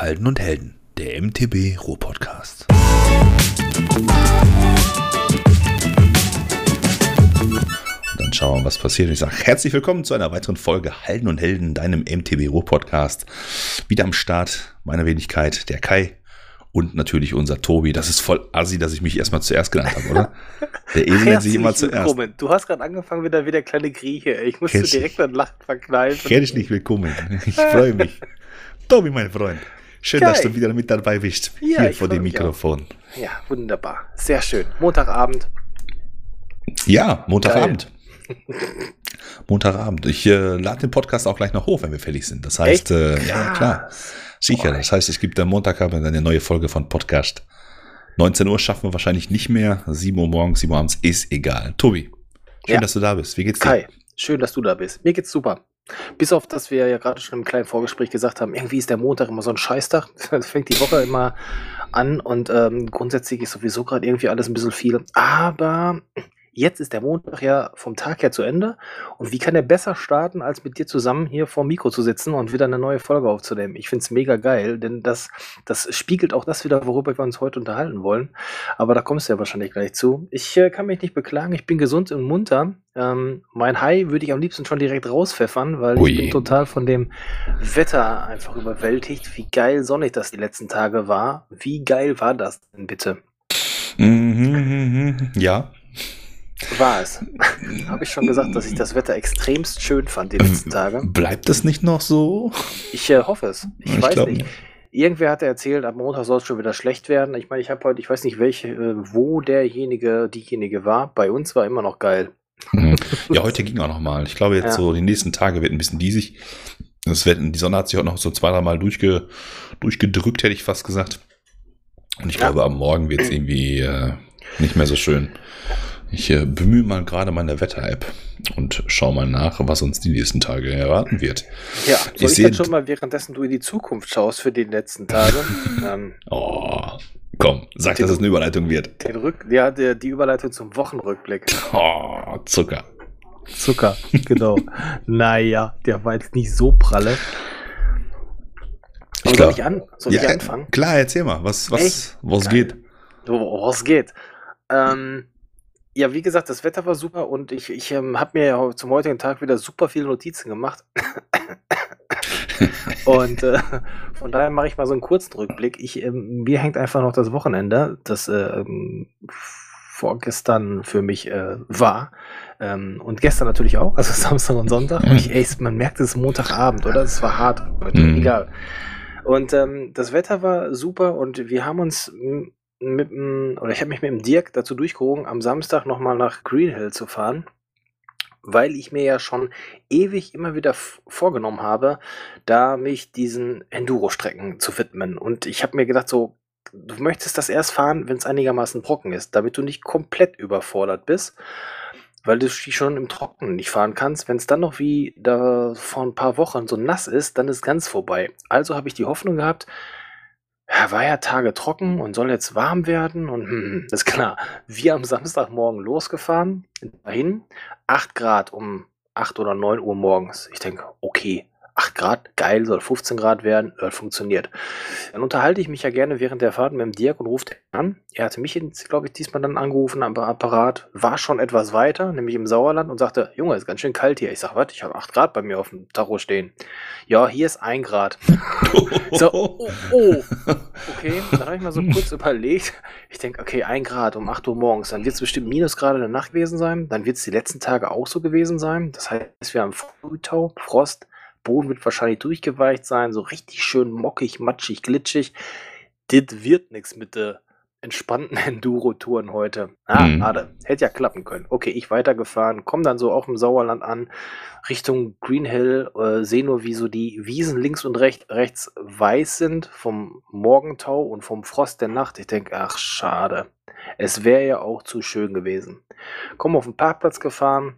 Halden und Helden, der MTB Ruhr-Podcast. Dann schauen wir, mal, was passiert. Ich sage herzlich willkommen zu einer weiteren Folge Halden und Helden, deinem MTB Ruhr-Podcast. Wieder am Start, meine Wenigkeit, der Kai und natürlich unser Tobi. Das ist voll assi, dass ich mich erstmal zuerst genannt habe, oder? Der Esel nennt sich immer zuerst. Willkommen. Du hast gerade angefangen wieder wie der kleine Grieche. Ich musste direkt ein Lachen verkneifen. Herzlich willkommen. Ich freue mich. Tobi, mein Freund. Schön, Geil. dass du wieder mit dabei bist. Ja, hier vor dem Mikrofon. Auch. Ja, wunderbar. Sehr schön. Montagabend. Ja, Montagabend. Montagabend. Ich äh, lade den Podcast auch gleich noch hoch, wenn wir fertig sind. Das heißt, äh, ja, klar. Sicher. Das heißt, es gibt am Montagabend eine neue Folge von Podcast. 19 Uhr schaffen wir wahrscheinlich nicht mehr. 7 Uhr morgens, 7 Uhr abends, ist egal. Tobi, schön, ja. dass du da bist. Wie geht's dir? Kai, schön, dass du da bist. Mir geht's super. Bis auf, dass wir ja gerade schon im kleinen Vorgespräch gesagt haben, irgendwie ist der Montag immer so ein Scheißtag. Das fängt die Woche immer an und ähm, grundsätzlich ist sowieso gerade irgendwie alles ein bisschen viel. Aber Jetzt ist der Montag ja vom Tag her zu Ende. Und wie kann er besser starten, als mit dir zusammen hier vor dem Mikro zu sitzen und wieder eine neue Folge aufzunehmen? Ich finde es mega geil, denn das, das spiegelt auch das wieder, worüber wir uns heute unterhalten wollen. Aber da kommst du ja wahrscheinlich gleich zu. Ich äh, kann mich nicht beklagen, ich bin gesund und munter. Ähm, mein High würde ich am liebsten schon direkt rauspfeffern, weil Ui. ich bin total von dem Wetter einfach überwältigt. Wie geil sonnig das die letzten Tage war. Wie geil war das denn bitte? Mhm, mhm, mhm. ja, war es. Habe ich schon gesagt, dass ich das Wetter extremst schön fand die letzten Tage. Bleibt das nicht noch so? Ich äh, hoffe es. Ich, ich weiß nicht. nicht. Irgendwer hat erzählt, ab Montag soll es schon wieder schlecht werden. Ich meine, ich habe heute, ich weiß nicht, welche, äh, wo derjenige, diejenige war. Bei uns war immer noch geil. Mhm. Ja, heute ging auch noch mal. Ich glaube, jetzt ja. so die nächsten Tage wird ein bisschen diesig. Das wird, die Sonne hat sich auch noch so zwei, drei Mal durchge, durchgedrückt, hätte ich fast gesagt. Und ich ja. glaube, am Morgen wird es irgendwie äh, nicht mehr so schön. Ich äh, bemühe mal gerade meine Wetter-App und schaue mal nach, was uns die nächsten Tage erwarten wird. Ja, soll ich, ich jetzt schon mal währenddessen du in die Zukunft schaust für die letzten Tage? ähm, oh, komm, sag, den, dass es eine Überleitung wird. Den Rück ja, der, die Überleitung zum Wochenrückblick. Oh, Zucker. Zucker, genau. naja, der war jetzt nicht so pralle. Ich soll ich, an, soll ja, ich anfangen? Klar, erzähl mal, was, was, was geht? Was geht? Ähm, ja, wie gesagt, das Wetter war super und ich, ich ähm, habe mir ja zum heutigen Tag wieder super viele Notizen gemacht. und äh, von daher mache ich mal so einen kurzen Rückblick. Ich, ähm, mir hängt einfach noch das Wochenende, das äh, vorgestern für mich äh, war. Ähm, und gestern natürlich auch, also Samstag und Sonntag. Und ich, ey, man merkt es Montagabend, oder? Es war hart, mhm. egal. Und ähm, das Wetter war super und wir haben uns mit dem, oder ich habe mich mit dem Dirk dazu durchgehoben, am Samstag nochmal nach Greenhill zu fahren, weil ich mir ja schon ewig immer wieder vorgenommen habe, da mich diesen Enduro-Strecken zu widmen. Und ich habe mir gedacht, so, du möchtest das erst fahren, wenn es einigermaßen trocken ist, damit du nicht komplett überfordert bist, weil du die schon im Trockenen nicht fahren kannst. Wenn es dann noch wie da vor ein paar Wochen so nass ist, dann ist ganz vorbei. Also habe ich die Hoffnung gehabt, war ja Tage trocken und soll jetzt warm werden und hm, hm ist klar. Wir am Samstagmorgen losgefahren, dahin, 8 Grad um 8 oder 9 Uhr morgens. Ich denke, okay, 8 Grad, geil, soll 15 Grad werden, das funktioniert. Dann unterhalte ich mich ja gerne während der Fahrt mit dem Dirk und ruft an. Er hatte mich, glaube ich, diesmal dann angerufen am Apparat, war schon etwas weiter, nämlich im Sauerland und sagte, Junge, ist ganz schön kalt hier. Ich sage, was, ich habe 8 Grad bei mir auf dem Tacho stehen. Ja, hier ist 1 Grad. so, oh, oh. Okay, dann habe ich mal so kurz überlegt. Ich denke, okay, 1 Grad um 8 Uhr morgens, dann wird es bestimmt Minusgrade in der Nacht gewesen sein. Dann wird es die letzten Tage auch so gewesen sein. Das heißt, wir haben Frühtau, Frost, Boden wird wahrscheinlich durchgeweicht sein, so richtig schön mockig, matschig, glitschig. Das wird nichts mit der entspannten Enduro-Touren heute. Ah, mhm. schade. Hätte ja klappen können. Okay, ich weitergefahren, komme dann so auch im Sauerland an, Richtung Green Hill, äh, sehe nur, wie so die Wiesen links und recht, rechts weiß sind vom Morgentau und vom Frost der Nacht. Ich denke, ach, schade. Es wäre ja auch zu schön gewesen. Komme auf den Parkplatz gefahren,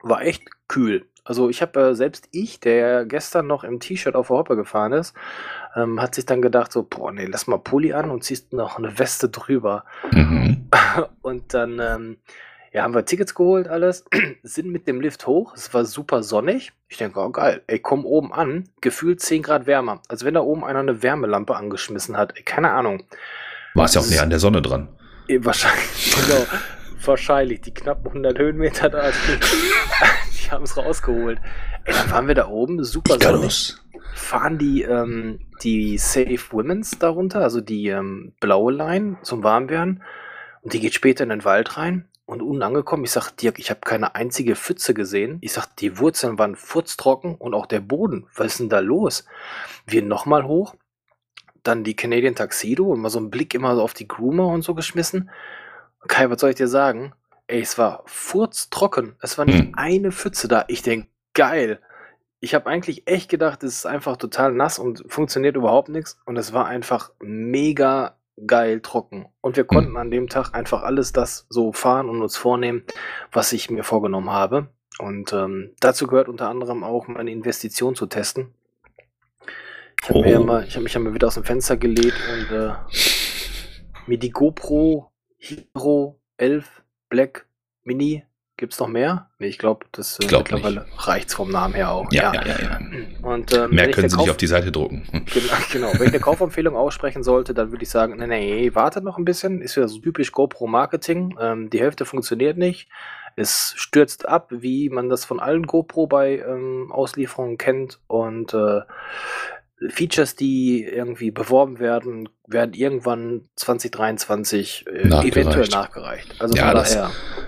war echt kühl. Also ich habe äh, selbst ich, der gestern noch im T-Shirt auf der Hoppe gefahren ist, ähm, hat sich dann gedacht so, boah, nee, lass mal Pulli an und ziehst noch eine Weste drüber. Mhm. Und dann, ähm, Ja, haben wir Tickets geholt, alles, sind mit dem Lift hoch, es war super sonnig. Ich denke, oh geil, ey, komm oben an, gefühlt 10 Grad wärmer. Als wenn da oben einer eine Wärmelampe angeschmissen hat. Ey, keine Ahnung. War es ja auch näher an der Sonne dran. Wahrscheinlich, genau. wahrscheinlich die knappen 100 Höhenmeter da, haben es rausgeholt. Ey, dann waren wir da oben, super sonnig. Fahren die, ähm, die Safe Women's darunter, also die ähm, blaue Line zum Warmwerden. Und die geht später in den Wald rein. Und unten angekommen, ich sag, Dirk, ich habe keine einzige Pfütze gesehen. Ich sag, die Wurzeln waren furztrocken und auch der Boden. Was ist denn da los? Wir nochmal hoch, dann die Canadian Tuxedo und mal so einen Blick immer so auf die Groomer und so geschmissen. Kai, was soll ich dir sagen? Ey, es war furztrocken. Es war nicht hm. eine Pfütze da. Ich denk, geil. Ich habe eigentlich echt gedacht, es ist einfach total nass und funktioniert überhaupt nichts. Und es war einfach mega geil trocken. Und wir konnten mhm. an dem Tag einfach alles das so fahren und uns vornehmen, was ich mir vorgenommen habe. Und ähm, dazu gehört unter anderem auch meine Investition zu testen. Ich habe oh. mir hab mich ja mal wieder aus dem Fenster gelegt und äh, mir die GoPro Hero 11 Black Mini Gibt es noch mehr? Nee, ich glaube, das äh, glaub mittlerweile reicht vom Namen her auch. Ja, ja, ja. ja, Und, ähm, mehr können sie Kauf nicht auf die Seite drucken. Genau, genau. Wenn ich eine Kaufempfehlung aussprechen sollte, dann würde ich sagen, nee, nee, wartet noch ein bisschen. Ist ja so typisch GoPro-Marketing. Ähm, die Hälfte funktioniert nicht. Es stürzt ab, wie man das von allen GoPro bei ähm, Auslieferungen kennt. Und äh, Features, die irgendwie beworben werden, werden irgendwann 2023 äh, eventuell nachgereicht. Also ja, das,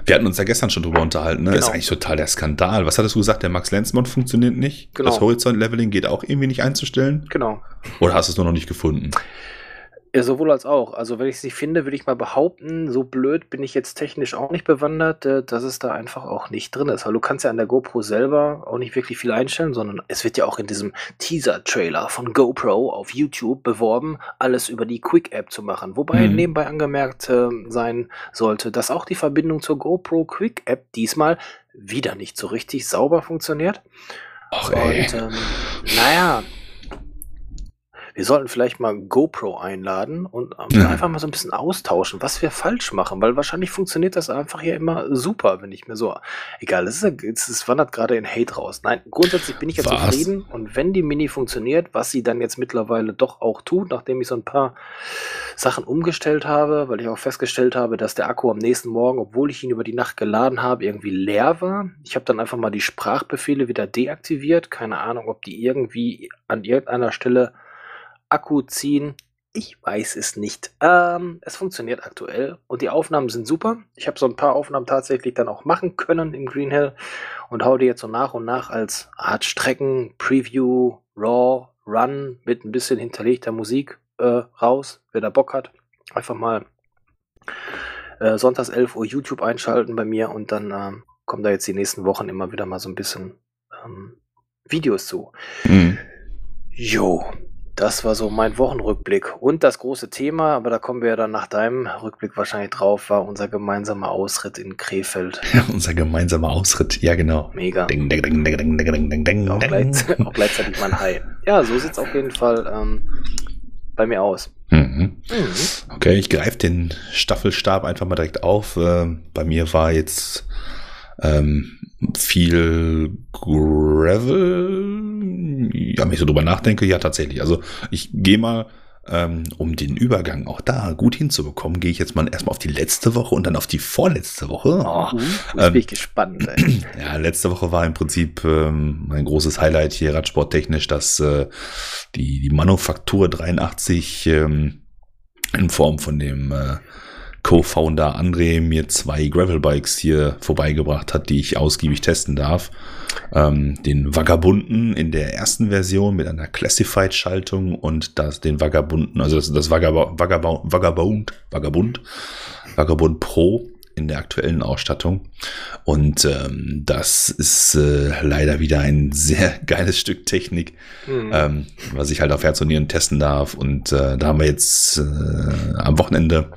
wir hatten uns ja gestern schon drüber unterhalten. Ne? Genau. Ist eigentlich total der Skandal. Was hattest du gesagt? Der Max Lenzmod funktioniert nicht. Genau. Das Horizont-Leveling geht auch irgendwie nicht einzustellen. Genau. Oder hast du es nur noch nicht gefunden? Ja, sowohl als auch. Also, wenn ich sie finde, würde ich mal behaupten, so blöd bin ich jetzt technisch auch nicht bewandert, äh, dass es da einfach auch nicht drin ist. Weil du kannst ja an der GoPro selber auch nicht wirklich viel einstellen, sondern es wird ja auch in diesem Teaser-Trailer von GoPro auf YouTube beworben, alles über die Quick-App zu machen. Wobei mhm. nebenbei angemerkt äh, sein sollte, dass auch die Verbindung zur GoPro Quick-App diesmal wieder nicht so richtig sauber funktioniert. Ach. Und ähm, naja, wir sollten vielleicht mal GoPro einladen und ähm, ja. einfach mal so ein bisschen austauschen, was wir falsch machen, weil wahrscheinlich funktioniert das einfach hier immer super, wenn ich mir so, egal, es, ist, es wandert gerade in Hate raus. Nein, grundsätzlich bin ich ja was? zufrieden und wenn die Mini funktioniert, was sie dann jetzt mittlerweile doch auch tut, nachdem ich so ein paar Sachen umgestellt habe, weil ich auch festgestellt habe, dass der Akku am nächsten Morgen, obwohl ich ihn über die Nacht geladen habe, irgendwie leer war. Ich habe dann einfach mal die Sprachbefehle wieder deaktiviert. Keine Ahnung, ob die irgendwie an irgendeiner Stelle Akku ziehen? Ich weiß es nicht. Ähm, es funktioniert aktuell und die Aufnahmen sind super. Ich habe so ein paar Aufnahmen tatsächlich dann auch machen können im Green Hill und hau die jetzt so nach und nach als Art Strecken, Preview, Raw, Run mit ein bisschen hinterlegter Musik äh, raus. Wer da Bock hat, einfach mal äh, sonntags 11 Uhr YouTube einschalten bei mir und dann ähm, kommen da jetzt die nächsten Wochen immer wieder mal so ein bisschen ähm, Videos zu. Mhm. Jo, das war so mein Wochenrückblick. Und das große Thema, aber da kommen wir ja dann nach deinem Rückblick wahrscheinlich drauf, war unser gemeinsamer Ausritt in Krefeld. Ja, unser gemeinsamer Ausritt, ja genau. Mega. Ding, ding, ding, ding, ding, ding, ding, auch, gleichzeitig, auch gleichzeitig mein High. Ja, so sieht es auf jeden Fall ähm, bei mir aus. Mhm. Mhm. Okay, ich greife den Staffelstab einfach mal direkt auf. Äh, bei mir war jetzt ähm, viel Gravel. Ja, wenn ich so drüber nachdenke, ja tatsächlich. Also ich gehe mal, ähm, um den Übergang auch da gut hinzubekommen, gehe ich jetzt mal erstmal auf die letzte Woche und dann auf die vorletzte Woche. Oh, jetzt ähm, bin ich gespannt. Ey. Ja, letzte Woche war im Prinzip ähm, mein großes Highlight hier radsporttechnisch, dass äh, die, die Manufaktur 83 ähm, in Form von dem äh, Co-Founder André mir zwei Gravelbikes hier vorbeigebracht hat, die ich ausgiebig testen darf. Ähm, den Vagabunden in der ersten Version mit einer Classified-Schaltung und das, den Vagabunden, also das, das Vagab Vagab Vagabund, Vagabund, Vagabund Pro in der aktuellen Ausstattung. Und ähm, das ist äh, leider wieder ein sehr geiles Stück Technik, mhm. ähm, was ich halt auf Herz und Nieren testen darf. Und äh, da haben wir jetzt äh, am Wochenende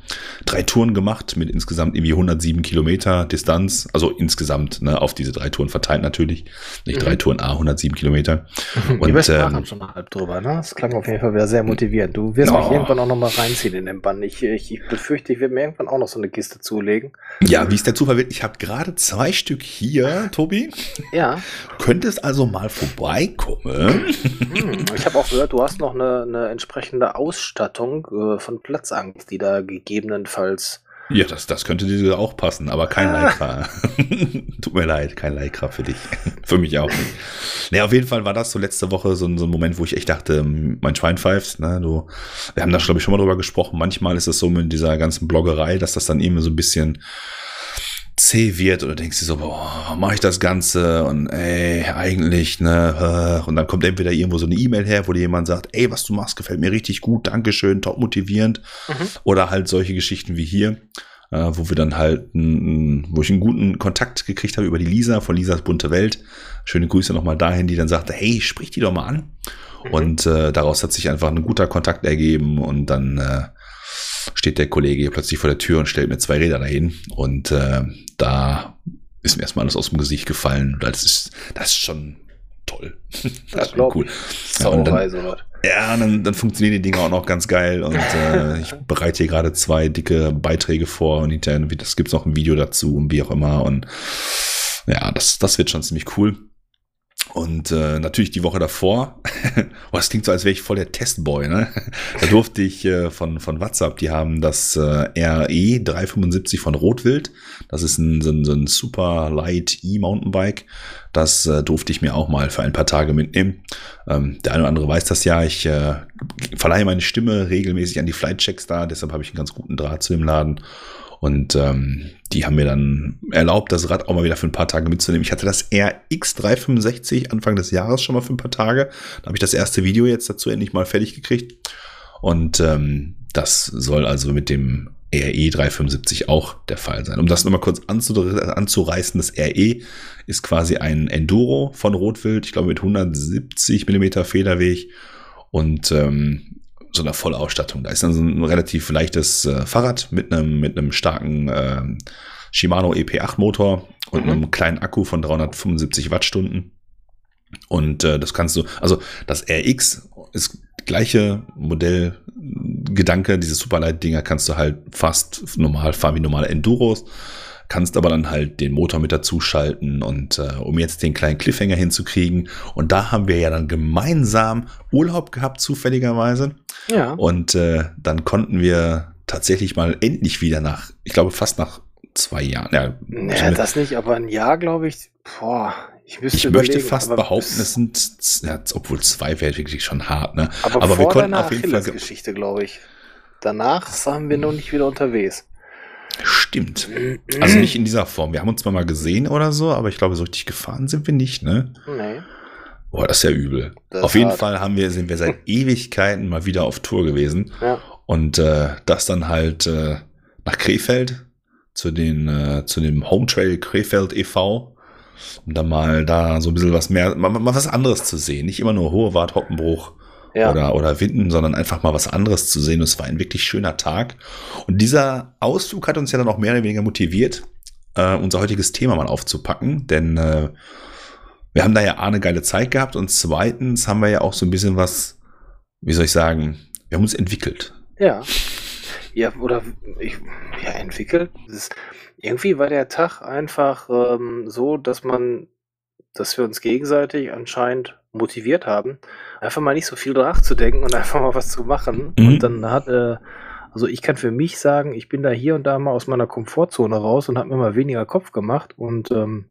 drei Touren gemacht mit insgesamt irgendwie 107 Kilometer Distanz. Also insgesamt ne, auf diese drei Touren verteilt natürlich. Nicht mhm. drei Touren, A, 107 Kilometer. Und, Die ähm, schon halb drüber, ne? Das klang auf jeden Fall wieder sehr motivierend. Du wirst oh. mich irgendwann auch noch mal reinziehen in den Bann. Ich, ich, ich befürchte, ich werde mir irgendwann auch noch so eine Kiste zulegen. Ja, wie ist der Zufall Ich habe gerade zwei Stück hier, Tobi. Ja. Könntest also mal vorbeikommen. Hm, ich habe auch gehört, du hast noch eine, eine entsprechende Ausstattung äh, von Platzangst, die da gegebenenfalls ja, das, das könnte dir auch passen, aber kein ah. Lycra. Tut mir leid, kein Lycra für dich. für mich auch nicht. Nee, auf jeden Fall war das so letzte Woche so, so ein Moment, wo ich echt dachte, mein Schwein pfeift. Ne, du, wir haben da, glaube ich, schon mal drüber gesprochen. Manchmal ist es so mit dieser ganzen Bloggerei, dass das dann eben so ein bisschen zäh wird oder denkst du so, boah, mache ich das Ganze und ey, eigentlich, ne, und dann kommt entweder irgendwo so eine E-Mail her, wo dir jemand sagt, ey, was du machst, gefällt mir richtig gut, Dankeschön, top motivierend mhm. oder halt solche Geschichten wie hier, äh, wo wir dann halt, wo ich einen guten Kontakt gekriegt habe über die Lisa von Lisas bunte Welt. Schöne Grüße nochmal dahin, die dann sagte, hey, sprich die doch mal an. Mhm. Und äh, daraus hat sich einfach ein guter Kontakt ergeben und dann äh, steht der Kollege hier plötzlich vor der Tür und stellt mir zwei Räder dahin. Und äh, da ist mir erstmal alles aus dem Gesicht gefallen. Das ist, das ist schon toll. das ist cool. Ja, und dann, ja, dann, dann funktionieren die Dinge auch noch ganz geil. Und äh, ich bereite hier gerade zwei dicke Beiträge vor und hinterher das gibt's noch ein Video dazu und wie auch immer. Und ja, das, das wird schon ziemlich cool. Und äh, natürlich die Woche davor, oh, das klingt so, als wäre ich voll der Testboy, ne? Da durfte ich äh, von, von WhatsApp, die haben das äh, RE 375 von Rotwild. Das ist ein, so ein, so ein super light E-Mountainbike. Das äh, durfte ich mir auch mal für ein paar Tage mitnehmen. Ähm, der eine oder andere weiß das ja. Ich äh, verleihe meine Stimme regelmäßig an die Flightchecks da, deshalb habe ich einen ganz guten Draht zu dem Laden. Und ähm, die haben mir dann erlaubt, das Rad auch mal wieder für ein paar Tage mitzunehmen. Ich hatte das RX365 Anfang des Jahres schon mal für ein paar Tage. Da habe ich das erste Video jetzt dazu endlich mal fertig gekriegt. Und ähm, das soll also mit dem RE 375 auch der Fall sein. Um das nochmal kurz anzureißen, das RE ist quasi ein Enduro von Rotwild, ich glaube mit 170 Millimeter Federweg und ähm, so einer Vollausstattung. Da ist dann so ein relativ leichtes äh, Fahrrad mit einem mit einem starken äh, Shimano EP8 Motor und mhm. einem kleinen Akku von 375 Wattstunden. Und äh, das kannst du, also das RX ist gleiche Modellgedanke, diese Superlight-Dinger kannst du halt fast normal fahren wie normale Enduros kannst aber dann halt den Motor mit dazu schalten und äh, um jetzt den kleinen Cliffhanger hinzukriegen. Und da haben wir ja dann gemeinsam Urlaub gehabt, zufälligerweise. Ja. Und äh, dann konnten wir tatsächlich mal endlich wieder nach, ich glaube fast nach zwei Jahren. Ja, naja, das nicht, aber ein Jahr, glaube ich, boah, ich, ich möchte fast behaupten, es sind, ja, obwohl zwei wäre wirklich schon hart, ne? Aber, aber wir konnten auf jeden Fall. Geschichte, glaube ich. Danach waren wir noch nicht wieder unterwegs. Stimmt. Also nicht in dieser Form. Wir haben uns zwar mal gesehen oder so, aber ich glaube, so richtig gefahren sind wir nicht, ne? Nee. Boah, das ist ja übel. Das auf jeden hart. Fall haben wir, sind wir seit Ewigkeiten mal wieder auf Tour gewesen. Ja. Und äh, das dann halt äh, nach Krefeld zu den äh, zu dem Home Trail Krefeld e.V. Um dann mal da so ein bisschen was mehr, mal, mal was anderes zu sehen. Nicht immer nur Hohe Wart, Hoppenbruch ja. oder, oder Winden, sondern einfach mal was anderes zu sehen. Und es war ein wirklich schöner Tag. Und dieser Ausflug hat uns ja dann auch mehr oder weniger motiviert, äh, unser heutiges Thema mal aufzupacken, denn äh, wir haben da ja A, eine geile Zeit gehabt und zweitens haben wir ja auch so ein bisschen was, wie soll ich sagen, wir haben uns entwickelt. Ja. Ja, oder ich, ja, entwickelt. Ist, irgendwie war der Tag einfach ähm, so, dass man, dass wir uns gegenseitig anscheinend motiviert haben, einfach mal nicht so viel nachzudenken und einfach mal was zu machen. Mhm. Und dann hat, äh, also ich kann für mich sagen, ich bin da hier und da mal aus meiner Komfortzone raus und habe mir mal weniger Kopf gemacht und ähm,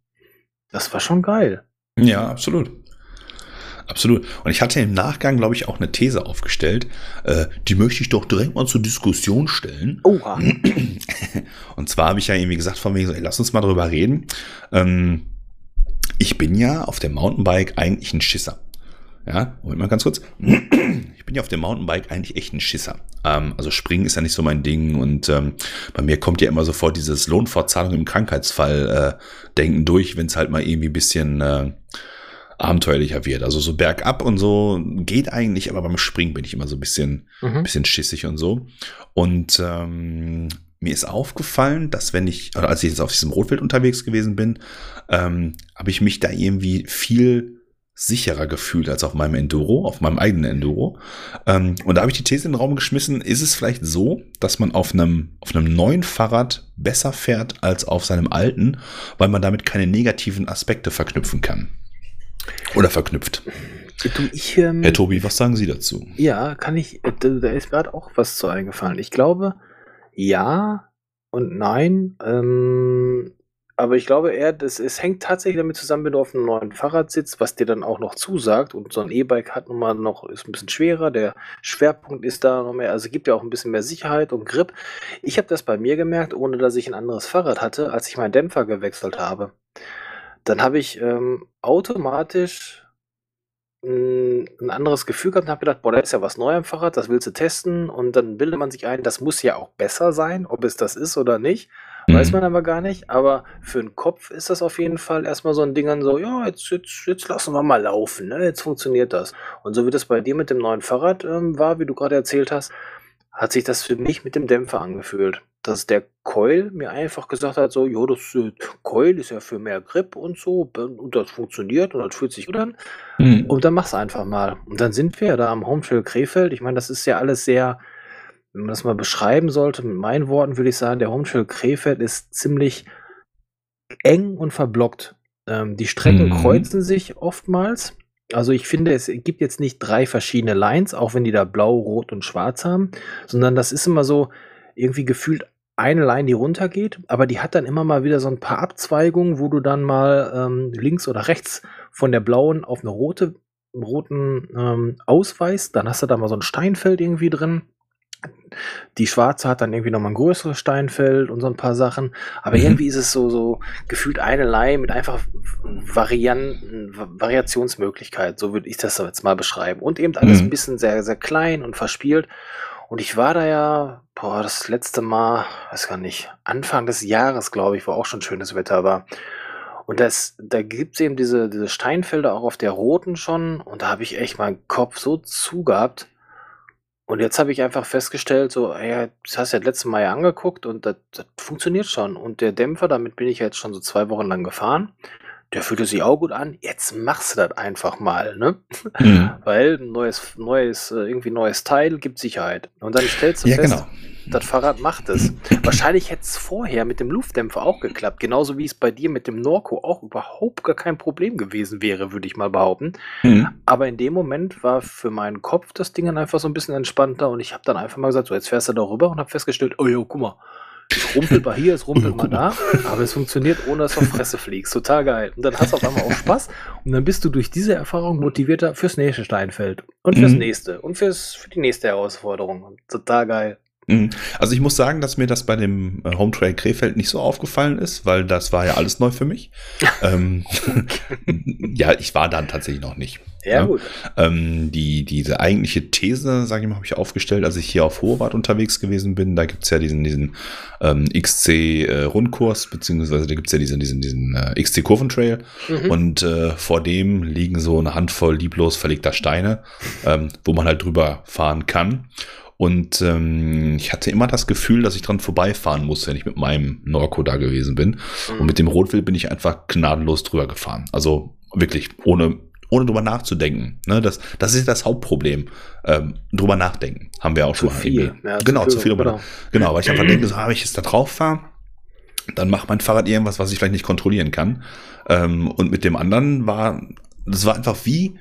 das war schon geil. Ja, absolut. Absolut. Und ich hatte im Nachgang, glaube ich, auch eine These aufgestellt. Äh, die möchte ich doch direkt mal zur Diskussion stellen. Oha. Und zwar habe ich ja irgendwie gesagt, von wegen so, ey, lass uns mal drüber reden. Ähm, ich bin ja auf dem Mountainbike eigentlich ein Schisser. Ja, Moment mal ganz kurz. Ich bin ja auf dem Mountainbike eigentlich echt ein Schisser. Ähm, also Springen ist ja nicht so mein Ding und ähm, bei mir kommt ja immer sofort dieses Lohnfortzahlung im Krankheitsfall äh, denken durch, wenn es halt mal irgendwie ein bisschen äh, abenteuerlicher wird. Also so bergab und so geht eigentlich, aber beim Springen bin ich immer so ein bisschen, mhm. bisschen schissig und so. Und ähm, mir ist aufgefallen, dass wenn ich, oder als ich jetzt auf diesem Rotwild unterwegs gewesen bin, ähm, habe ich mich da irgendwie viel sicherer gefühlt als auf meinem Enduro, auf meinem eigenen Enduro. Ähm, und da habe ich die These in den Raum geschmissen, ist es vielleicht so, dass man auf einem, auf einem neuen Fahrrad besser fährt als auf seinem alten, weil man damit keine negativen Aspekte verknüpfen kann? Oder verknüpft? Du, ich, ähm, Herr Tobi, was sagen Sie dazu? Ja, kann ich, äh, da, da ist gerade auch was zu eingefallen. Ich glaube, ja und nein. Ähm, aber ich glaube eher, das, es hängt tatsächlich damit zusammen, wenn du auf einem neuen Fahrrad sitzt, was dir dann auch noch zusagt. Und so ein E-Bike hat nun mal noch, ist ein bisschen schwerer, der Schwerpunkt ist da noch mehr, also gibt ja auch ein bisschen mehr Sicherheit und Grip. Ich habe das bei mir gemerkt, ohne dass ich ein anderes Fahrrad hatte, als ich meinen Dämpfer gewechselt habe. Dann habe ich ähm, automatisch ein anderes Gefühl gehabt und habe gedacht: „Boah, da ist ja was neu am Fahrrad, das willst du testen.“ Und dann bildet man sich ein, das muss ja auch besser sein. Ob es das ist oder nicht, weiß mhm. man aber gar nicht. Aber für 'n Kopf ist das auf jeden Fall erstmal so ein Ding an so: „Ja, jetzt jetzt jetzt lassen wir mal laufen, ne? Jetzt funktioniert das.“ Und so wie das bei dir mit dem neuen Fahrrad, ähm, war, wie du gerade erzählt hast, hat sich das für mich mit dem Dämpfer angefühlt dass der Coil mir einfach gesagt hat, so, jo, das äh, Coil ist ja für mehr Grip und so, und das funktioniert und das fühlt sich gut an. Mhm. Und dann mach's einfach mal. Und dann sind wir ja da am Home Trail Krefeld. Ich meine, das ist ja alles sehr, wenn man das mal beschreiben sollte, mit meinen Worten würde ich sagen, der Home Trail Krefeld ist ziemlich eng und verblockt. Ähm, die Strecken mhm. kreuzen sich oftmals. Also ich finde, es gibt jetzt nicht drei verschiedene Lines, auch wenn die da blau, rot und schwarz haben, sondern das ist immer so irgendwie gefühlt eine Line, die runtergeht, aber die hat dann immer mal wieder so ein paar Abzweigungen, wo du dann mal ähm, links oder rechts von der blauen auf eine rote roten ähm, ausweist. Dann hast du da mal so ein Steinfeld irgendwie drin. Die schwarze hat dann irgendwie noch mal ein größeres Steinfeld und so ein paar Sachen. Aber mhm. irgendwie ist es so, so gefühlt eine Line mit einfach Varianten, Variationsmöglichkeit. So würde ich das jetzt mal beschreiben. Und eben alles mhm. ein bisschen sehr, sehr klein und verspielt. Und ich war da ja, boah, das letzte Mal, weiß gar nicht, Anfang des Jahres, glaube ich, wo auch schon schönes Wetter war. Und das, da gibt es eben diese, diese Steinfelder auch auf der roten schon. Und da habe ich echt meinen Kopf so zugehabt. Und jetzt habe ich einfach festgestellt, so, ey, das hast du ja das letzte Mal ja angeguckt und das, das funktioniert schon. Und der Dämpfer, damit bin ich jetzt schon so zwei Wochen lang gefahren der fühlte sich auch gut an, jetzt machst du das einfach mal, ne? Mhm. Weil neues, neues, äh, irgendwie neues Teil gibt Sicherheit. Und dann stellst du ja, fest, genau. Das Fahrrad macht es. Wahrscheinlich hätte es vorher mit dem Luftdämpfer auch geklappt, genauso wie es bei dir mit dem Norco auch überhaupt gar kein Problem gewesen wäre, würde ich mal behaupten. Mhm. Aber in dem Moment war für meinen Kopf das Ding dann einfach so ein bisschen entspannter und ich habe dann einfach mal gesagt, so jetzt fährst du da rüber und habe festgestellt, oh jo, guck mal, es rumpelt mal hier, es rumpelt mal da, aber es funktioniert, ohne dass du auf Fresse fliegst. Total geil. Und dann hast du auf einmal auch Spaß und dann bist du durch diese Erfahrung motivierter fürs nächste Steinfeld und fürs mhm. nächste und fürs, für die nächste Herausforderung. Total geil. Mhm. Also ich muss sagen, dass mir das bei dem äh, Home Trail Krefeld nicht so aufgefallen ist, weil das war ja alles neu für mich. ähm, ja, ich war dann tatsächlich noch nicht. Ja, ja. gut. Ähm, die, diese eigentliche These, sage ich mal, habe ich aufgestellt, als ich hier auf Hohewart unterwegs gewesen bin. Da gibt es ja diesen, diesen ähm, XC-Rundkurs, äh, beziehungsweise da gibt es ja diesen, diesen, diesen äh, XC-Kurventrail. Mhm. Und äh, vor dem liegen so eine Handvoll lieblos verlegter Steine, ähm, wo man halt drüber fahren kann. Und ähm, ich hatte immer das Gefühl, dass ich dran vorbeifahren muss, wenn ich mit meinem Norco da gewesen bin. Mhm. Und mit dem Rotwild bin ich einfach gnadenlos drüber gefahren. Also wirklich ohne, ohne drüber nachzudenken. Ne, das, das ist das Hauptproblem. Ähm, drüber nachdenken. Haben wir auch zu schon mal. Viel. Ja, genau, zu viel. Genau. genau, weil ich einfach denke, so, habe ich jetzt da drauf fahre, dann macht mein Fahrrad irgendwas, was ich vielleicht nicht kontrollieren kann. Ähm, und mit dem anderen war, das war einfach wie,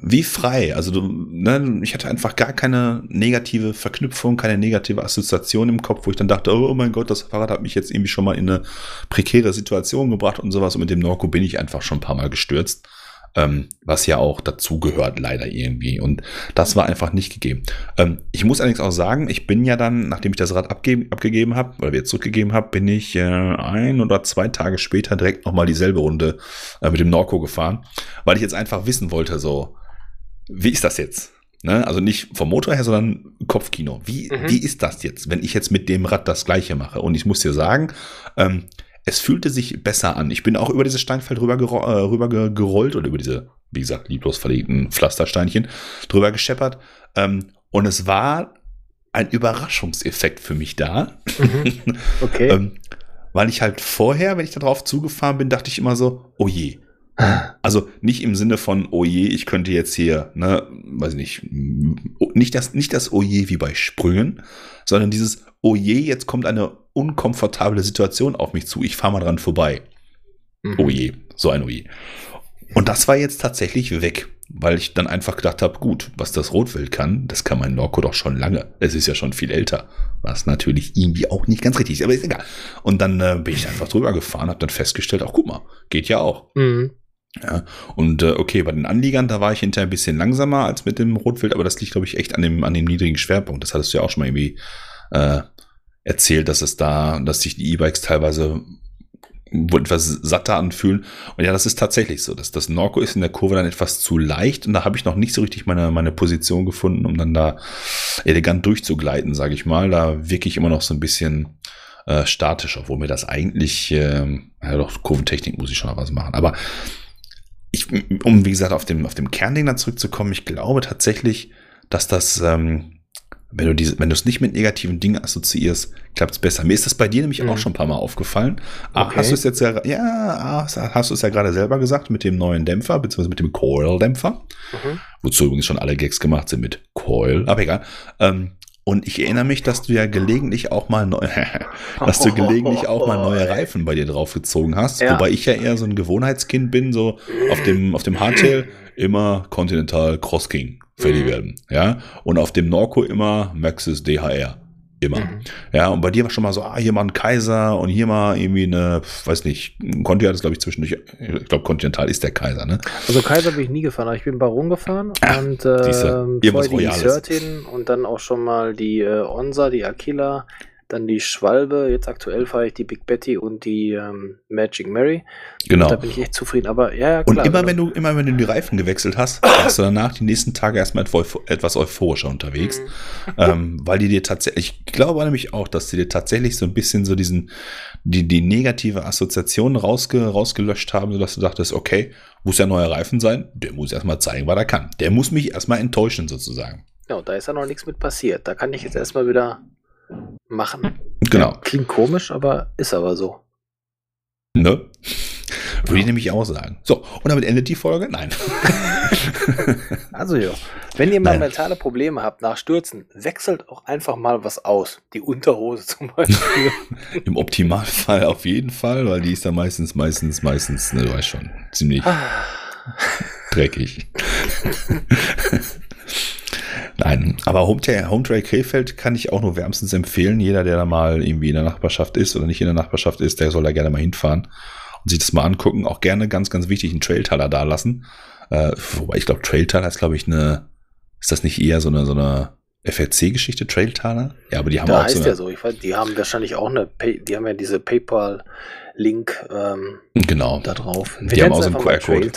wie frei. Also du, ne, ich hatte einfach gar keine negative Verknüpfung, keine negative Assoziation im Kopf, wo ich dann dachte, oh mein Gott, das Fahrrad hat mich jetzt irgendwie schon mal in eine prekäre Situation gebracht und sowas. Und mit dem Norco bin ich einfach schon ein paar Mal gestürzt. Ähm, was ja auch dazugehört, leider irgendwie. Und das war einfach nicht gegeben. Ähm, ich muss allerdings auch sagen, ich bin ja dann, nachdem ich das Rad abge abgegeben habe, oder wieder zurückgegeben habe, bin ich äh, ein oder zwei Tage später direkt nochmal dieselbe Runde äh, mit dem Norco gefahren, weil ich jetzt einfach wissen wollte, so, wie ist das jetzt? Ne? Also nicht vom Motor her, sondern Kopfkino. Wie, mhm. wie ist das jetzt, wenn ich jetzt mit dem Rad das gleiche mache? Und ich muss dir sagen, ähm, es fühlte sich besser an. Ich bin auch über dieses Steinfeld rüber, gero äh, rüber gerollt oder über diese, wie gesagt, lieblos verlegten Pflastersteinchen drüber gescheppert. Ähm, und es war ein Überraschungseffekt für mich da. Mhm. Okay. ähm, weil ich halt vorher, wenn ich da drauf zugefahren bin, dachte ich immer so, oh je, Also nicht im Sinne von, oh je, ich könnte jetzt hier, ne, weiß ich nicht, nicht das, nicht das oh je wie bei Sprüngen, sondern dieses oh je, jetzt kommt eine unkomfortable Situation auf mich zu, ich fahre mal dran vorbei. Mhm. Oh je, so ein oh je. Und das war jetzt tatsächlich weg, weil ich dann einfach gedacht habe, gut, was das Rotwild kann, das kann mein Norco doch schon lange. Es ist ja schon viel älter, was natürlich irgendwie auch nicht ganz richtig ist, aber ist egal. Und dann äh, bin ich einfach drüber gefahren, habe dann festgestellt, auch guck mal, geht ja auch. Mhm. Ja, und äh, okay, bei den Anliegern, da war ich hinterher ein bisschen langsamer als mit dem Rotwild, aber das liegt, glaube ich, echt an dem, an dem niedrigen Schwerpunkt. Das hattest du ja auch schon mal irgendwie äh, erzählt, dass es da, dass sich die E-Bikes teilweise etwas satter anfühlen. Und ja, das ist tatsächlich so. dass das Norco ist in der Kurve dann etwas zu leicht und da habe ich noch nicht so richtig meine, meine Position gefunden, um dann da elegant durchzugleiten, sage ich mal. Da wirklich immer noch so ein bisschen äh, statisch, obwohl mir das eigentlich, äh, ja doch, Kurventechnik muss ich schon noch was machen. Aber ich, um wie gesagt auf dem, auf dem Kernding dann zurückzukommen, ich glaube tatsächlich, dass das, ähm, wenn du diese, wenn du es nicht mit negativen Dingen assoziierst, klappt es besser. Mir ist das bei dir nämlich mhm. auch schon ein paar Mal aufgefallen. Ah, okay. Hast du es jetzt ja, ja, hast du es ja gerade selber gesagt mit dem neuen Dämpfer, beziehungsweise mit dem Coil-Dämpfer. Mhm. Wozu übrigens schon alle Gags gemacht sind mit Coil, aber egal. Ähm, und ich erinnere mich, dass du ja gelegentlich auch mal neu, dass du gelegentlich auch mal neue Reifen bei dir draufgezogen hast. Ja. Wobei ich ja eher so ein Gewohnheitskind bin, so auf dem, auf dem Hardtail immer Continental Cross King fertig mhm. werden. Ja. Und auf dem Norco immer Maxis DHR. Immer. Mhm. Ja, und bei dir war schon mal so, ah, hier mal ein Kaiser und hier mal irgendwie eine, weiß nicht, hat es, glaube ich, zwischendurch, ich glaube, Continental ist der Kaiser, ne? Also Kaiser bin ich nie gefahren, aber ich bin Baron gefahren Ach, und äh, vorher die 13 und dann auch schon mal die äh, Onsa, die Aquila, dann die Schwalbe, jetzt aktuell fahre ich die Big Betty und die ähm, Magic Mary. Genau. Und da bin ich echt zufrieden. Aber ja, ja klar. Und immer wenn du, immer wenn du die Reifen gewechselt hast, warst du danach die nächsten Tage erstmal etwas euphorischer unterwegs. Mhm. Ähm, weil die dir tatsächlich, ich glaube nämlich auch, dass die dir tatsächlich so ein bisschen so diesen, die, die negative Assoziation rausge, rausgelöscht haben, sodass du dachtest, okay, muss ja neuer Reifen sein, der muss erstmal zeigen, was er kann. Der muss mich erstmal enttäuschen, sozusagen. Ja, und da ist ja noch nichts mit passiert. Da kann ich jetzt erstmal wieder machen. Genau. Klingt komisch, aber ist aber so. Ne? Würde ich nämlich auch sagen. So, und damit endet die Folge? Nein. also ja, wenn ihr mal Nein. mentale Probleme habt nach Stürzen, wechselt auch einfach mal was aus. Die Unterhose zum Beispiel. Im Optimalfall auf jeden Fall, weil die ist dann meistens, meistens, meistens, ne, du weißt schon, ziemlich ah. dreckig. Nein, aber Home, Home Trail Krefeld kann ich auch nur wärmstens empfehlen. Jeder, der da mal irgendwie in der Nachbarschaft ist oder nicht in der Nachbarschaft ist, der soll da gerne mal hinfahren und sich das mal angucken. Auch gerne ganz, ganz wichtig einen Trailtaler da lassen. Äh, wobei ich glaube, Trailtaler ist, glaube ich, eine, ist das nicht eher so eine, so eine FRC-Geschichte, Trailtaler? Ja, aber die haben da auch heißt so. Eine, ja so. Ich weiß, die haben wahrscheinlich auch eine, die haben ja diese PayPal- Link ähm, genau. da drauf. Wir die haben auch so einen QR-Code.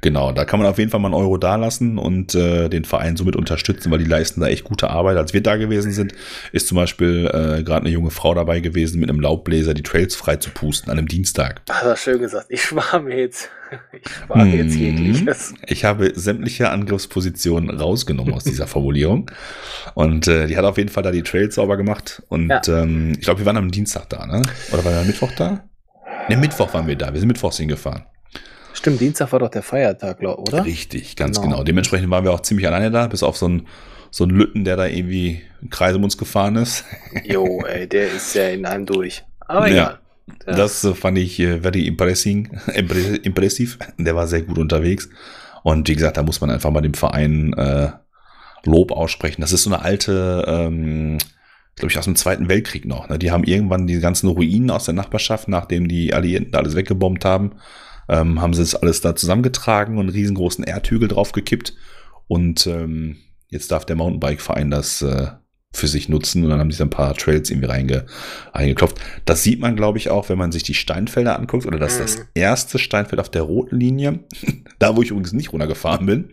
Genau, da kann man auf jeden Fall mal einen Euro dalassen und äh, den Verein somit unterstützen, weil die leisten da echt gute Arbeit. Als wir da gewesen sind, ist zum Beispiel äh, gerade eine junge Frau dabei gewesen, mit einem Laubbläser die Trails frei zu pusten an einem Dienstag. Hat er schön gesagt. Ich schware mir jetzt, ich mm, jetzt jegliches. Ich habe sämtliche Angriffspositionen rausgenommen aus dieser Formulierung. Und äh, die hat auf jeden Fall da die Trails sauber gemacht. Und ja. ähm, ich glaube, wir waren am Dienstag da, ne? Oder waren wir am Mittwoch da? Ne, Mittwoch waren wir da. Wir sind mittwochs hingefahren. Stimmt, Dienstag war doch der Feiertag, oder? Richtig, ganz genau. genau. Dementsprechend waren wir auch ziemlich alleine da, bis auf so einen, so einen Lütten, der da irgendwie im Kreis um uns gefahren ist. Jo, ey, der ist ja in einem durch. Aber ja. egal. Ja. Das äh, fand ich äh, very impressing, impressiv. Der war sehr gut unterwegs. Und wie gesagt, da muss man einfach mal dem Verein äh, Lob aussprechen. Das ist so eine alte, ähm, glaube ich, aus dem Zweiten Weltkrieg noch. Ne? Die haben irgendwann die ganzen Ruinen aus der Nachbarschaft, nachdem die Alliierten alles weggebombt haben, ähm, haben sie es alles da zusammengetragen und einen riesengroßen Erdhügel draufgekippt. Und ähm, jetzt darf der Mountainbike-Verein das äh, für sich nutzen und dann haben sie ein paar Trails irgendwie reinge, reingeklopft. Das sieht man, glaube ich, auch, wenn man sich die Steinfelder anguckt oder das, mhm. das erste Steinfeld auf der roten Linie, da wo ich übrigens nicht runtergefahren bin.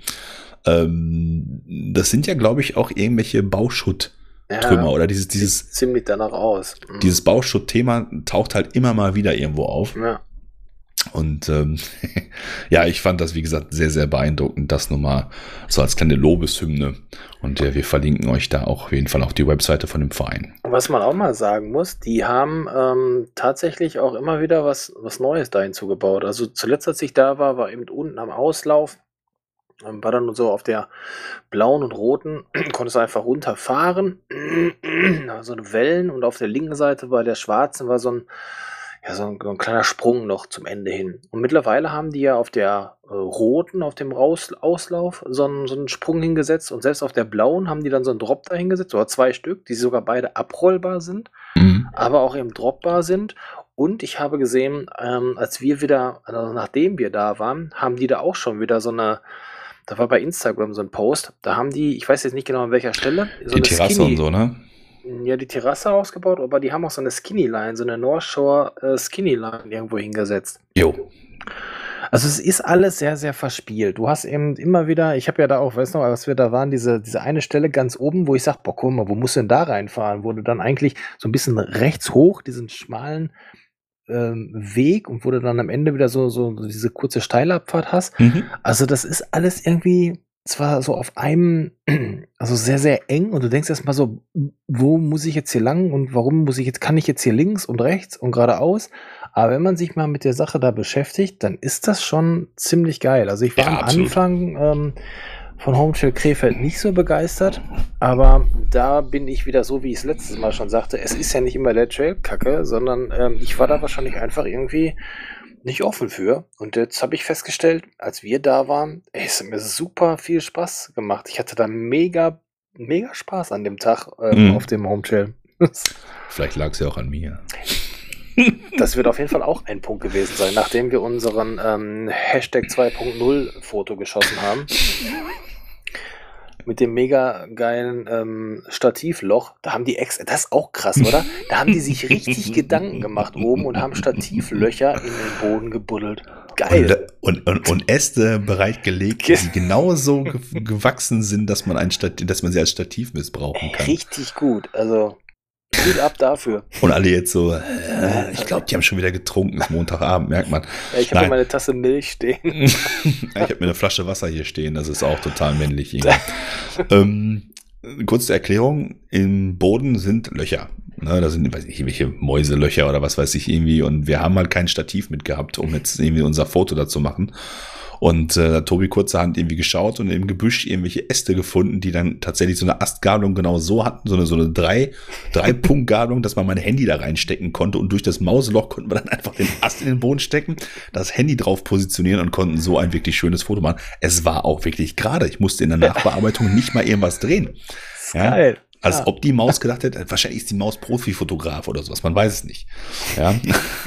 Ähm, das sind ja, glaube ich, auch irgendwelche Bauschutt. Trümmer ja, oder dieses, dieses ziemlich danach aus. Mhm. Dieses Bauschutt-Thema taucht halt immer mal wieder irgendwo auf. Ja. Und ähm, ja, ich fand das, wie gesagt, sehr, sehr beeindruckend. Das nochmal so als kleine Lobeshymne. Und äh, wir verlinken euch da auch auf jeden Fall auch die Webseite von dem Verein. Was man auch mal sagen muss, die haben ähm, tatsächlich auch immer wieder was, was Neues da hinzugebaut. Also zuletzt, als ich da war, war eben unten am Auslauf, war dann so auf der blauen und roten, konntest du einfach runterfahren. so eine Wellen und auf der linken Seite bei der schwarzen war so ein ja, so ein, so ein kleiner Sprung noch zum Ende hin. Und mittlerweile haben die ja auf der äh, roten, auf dem Raus Auslauf, so einen, so einen Sprung hingesetzt und selbst auf der blauen haben die dann so einen Drop da hingesetzt, oder zwei Stück, die sogar beide abrollbar sind, mhm. aber auch eben dropbar sind. Und ich habe gesehen, ähm, als wir wieder, also nachdem wir da waren, haben die da auch schon wieder so eine, da war bei Instagram so ein Post, da haben die, ich weiß jetzt nicht genau an welcher Stelle, so die Terrasse Skinny, und so, ne? ja, die Terrasse ausgebaut, aber die haben auch so eine Skinny Line, so eine North Shore äh, Skinny Line irgendwo hingesetzt. Jo. Also es ist alles sehr, sehr verspielt. Du hast eben immer wieder, ich habe ja da auch, weißt du noch, als wir da waren, diese, diese eine Stelle ganz oben, wo ich sage, boah, guck mal, wo musst du denn da reinfahren? Wo du dann eigentlich so ein bisschen rechts hoch diesen schmalen ähm, Weg und wo du dann am Ende wieder so, so diese kurze Steilabfahrt hast. Mhm. Also das ist alles irgendwie zwar so auf einem, also sehr, sehr eng und du denkst erstmal so, wo muss ich jetzt hier lang und warum muss ich jetzt, kann ich jetzt hier links und rechts und geradeaus? Aber wenn man sich mal mit der Sache da beschäftigt, dann ist das schon ziemlich geil. Also ich war ja, am absolut. Anfang ähm, von Homechill Krefeld nicht so begeistert, aber da bin ich wieder so, wie ich es letztes Mal schon sagte, es ist ja nicht immer der Trail kacke, sondern ähm, ich war da wahrscheinlich einfach irgendwie nicht offen für. Und jetzt habe ich festgestellt, als wir da waren, ey, es hat mir super viel Spaß gemacht. Ich hatte da mega, mega Spaß an dem Tag ähm, mm. auf dem Home Vielleicht lag es ja auch an mir. Das wird auf jeden Fall auch ein Punkt gewesen sein, nachdem wir unseren ähm, Hashtag 2.0 Foto geschossen haben mit dem mega geilen ähm, Stativloch. Da haben die ex, das ist auch krass, oder? Da haben die sich richtig Gedanken gemacht oben und haben Stativlöcher in den Boden gebuddelt. Geil. Und, und, und, und Äste bereitgelegt, die genauso gewachsen sind, dass man, ein dass man sie als Stativ missbrauchen kann. Richtig gut. Also Gut ab dafür. Und alle jetzt so, äh, ich glaube, die haben schon wieder getrunken, ist Montagabend, merkt man. Ja, ich habe meine Tasse Milch stehen. ich habe mir eine Flasche Wasser hier stehen, das ist auch total männlich. ähm, kurze Erklärung, im Boden sind Löcher. Ne, da sind, weiß nicht, irgendwelche Mäuselöcher oder was weiß ich irgendwie. Und wir haben halt kein Stativ mitgehabt, um jetzt irgendwie unser Foto dazu machen. Und äh, hat Tobi kurzerhand irgendwie geschaut und im Gebüsch irgendwelche Äste gefunden, die dann tatsächlich so eine Astgabelung genau so hatten, so eine, so eine drei, drei Punkt Gabelung, dass man mein Handy da reinstecken konnte und durch das Mausloch konnten wir dann einfach den Ast in den Boden stecken, das Handy drauf positionieren und konnten so ein wirklich schönes Foto machen. Es war auch wirklich gerade. Ich musste in der Nachbearbeitung nicht mal irgendwas drehen. Ja? Geil. Als ja. ob die Maus gedacht hätte, wahrscheinlich ist die Maus Profi-Fotograf oder sowas, man weiß es nicht. Ja.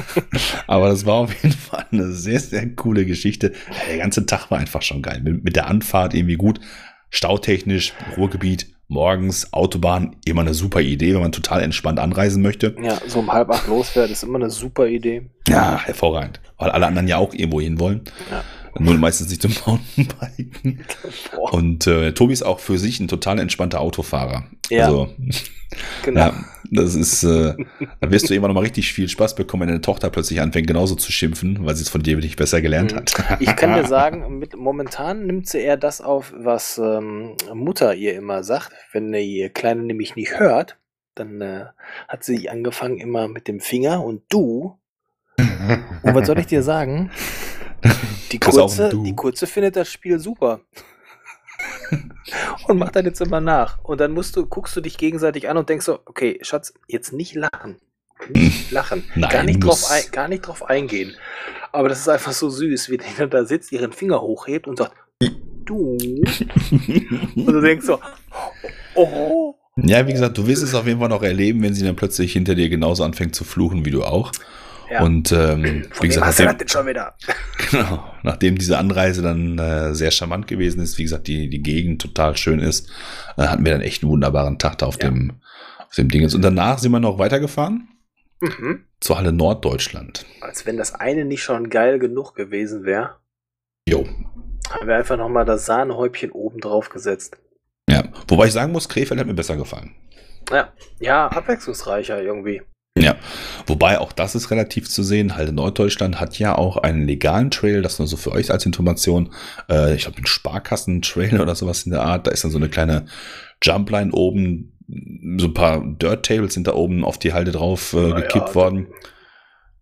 Aber das war auf jeden Fall eine sehr, sehr coole Geschichte. Der ganze Tag war einfach schon geil. Mit, mit der Anfahrt irgendwie gut. Stautechnisch, Ruhrgebiet, morgens, Autobahn, immer eine super Idee, wenn man total entspannt anreisen möchte. Ja, so um halb acht losfährt, ist immer eine super Idee. Ja, hervorragend. Weil alle anderen ja auch irgendwo hin wollen. Ja. Nur meistens nicht zum Mountainbiken. Und äh, Tobi ist auch für sich ein total entspannter Autofahrer. Ja. Also, genau. Ja, das ist, äh, da wirst du immer noch mal richtig viel Spaß bekommen, wenn deine Tochter plötzlich anfängt, genauso zu schimpfen, weil sie es von dir nicht besser gelernt mhm. hat. Ich kann dir sagen, mit, momentan nimmt sie eher das auf, was ähm, Mutter ihr immer sagt. Wenn ihr Kleine nämlich nicht hört, dann äh, hat sie angefangen immer mit dem Finger und du. und was soll ich dir sagen? Die kurze, die kurze findet das Spiel super. und macht dann jetzt immer nach. Und dann musst du, guckst du dich gegenseitig an und denkst so, okay, Schatz, jetzt nicht lachen. Nicht lachen. Nein, gar, nicht drauf ein, gar nicht drauf eingehen. Aber das ist einfach so süß, wie der da sitzt, ihren Finger hochhebt und sagt, du. und du denkst so, oh. Ja, wie gesagt, du wirst es auf jeden Fall noch erleben, wenn sie dann plötzlich hinter dir genauso anfängt zu fluchen wie du auch. Ja. Und ähm, wie gesagt, nachdem, schon wieder. Genau, nachdem diese Anreise dann äh, sehr charmant gewesen ist, wie gesagt, die, die Gegend total schön ist, äh, hatten wir dann echt einen wunderbaren Tag da auf ja. dem auf dem Dingens. Und danach sind wir noch weitergefahren mhm. zur Halle Norddeutschland. Als wenn das eine nicht schon geil genug gewesen wäre. Jo. Haben wir einfach nochmal das Sahnehäubchen oben drauf gesetzt. Ja, wobei ich sagen muss, Krefeld hat mir besser gefallen. Ja, ja, abwechslungsreicher irgendwie. Ja, wobei auch das ist relativ zu sehen. Halt Norddeutschland hat ja auch einen legalen Trail, das nur so für euch als Information. Äh, ich glaube, den Sparkassen-Trail oder sowas in der Art. Da ist dann so eine kleine Jumpline oben. So ein paar Dirt-Tables sind da oben auf die Halde drauf äh, gekippt ja, worden.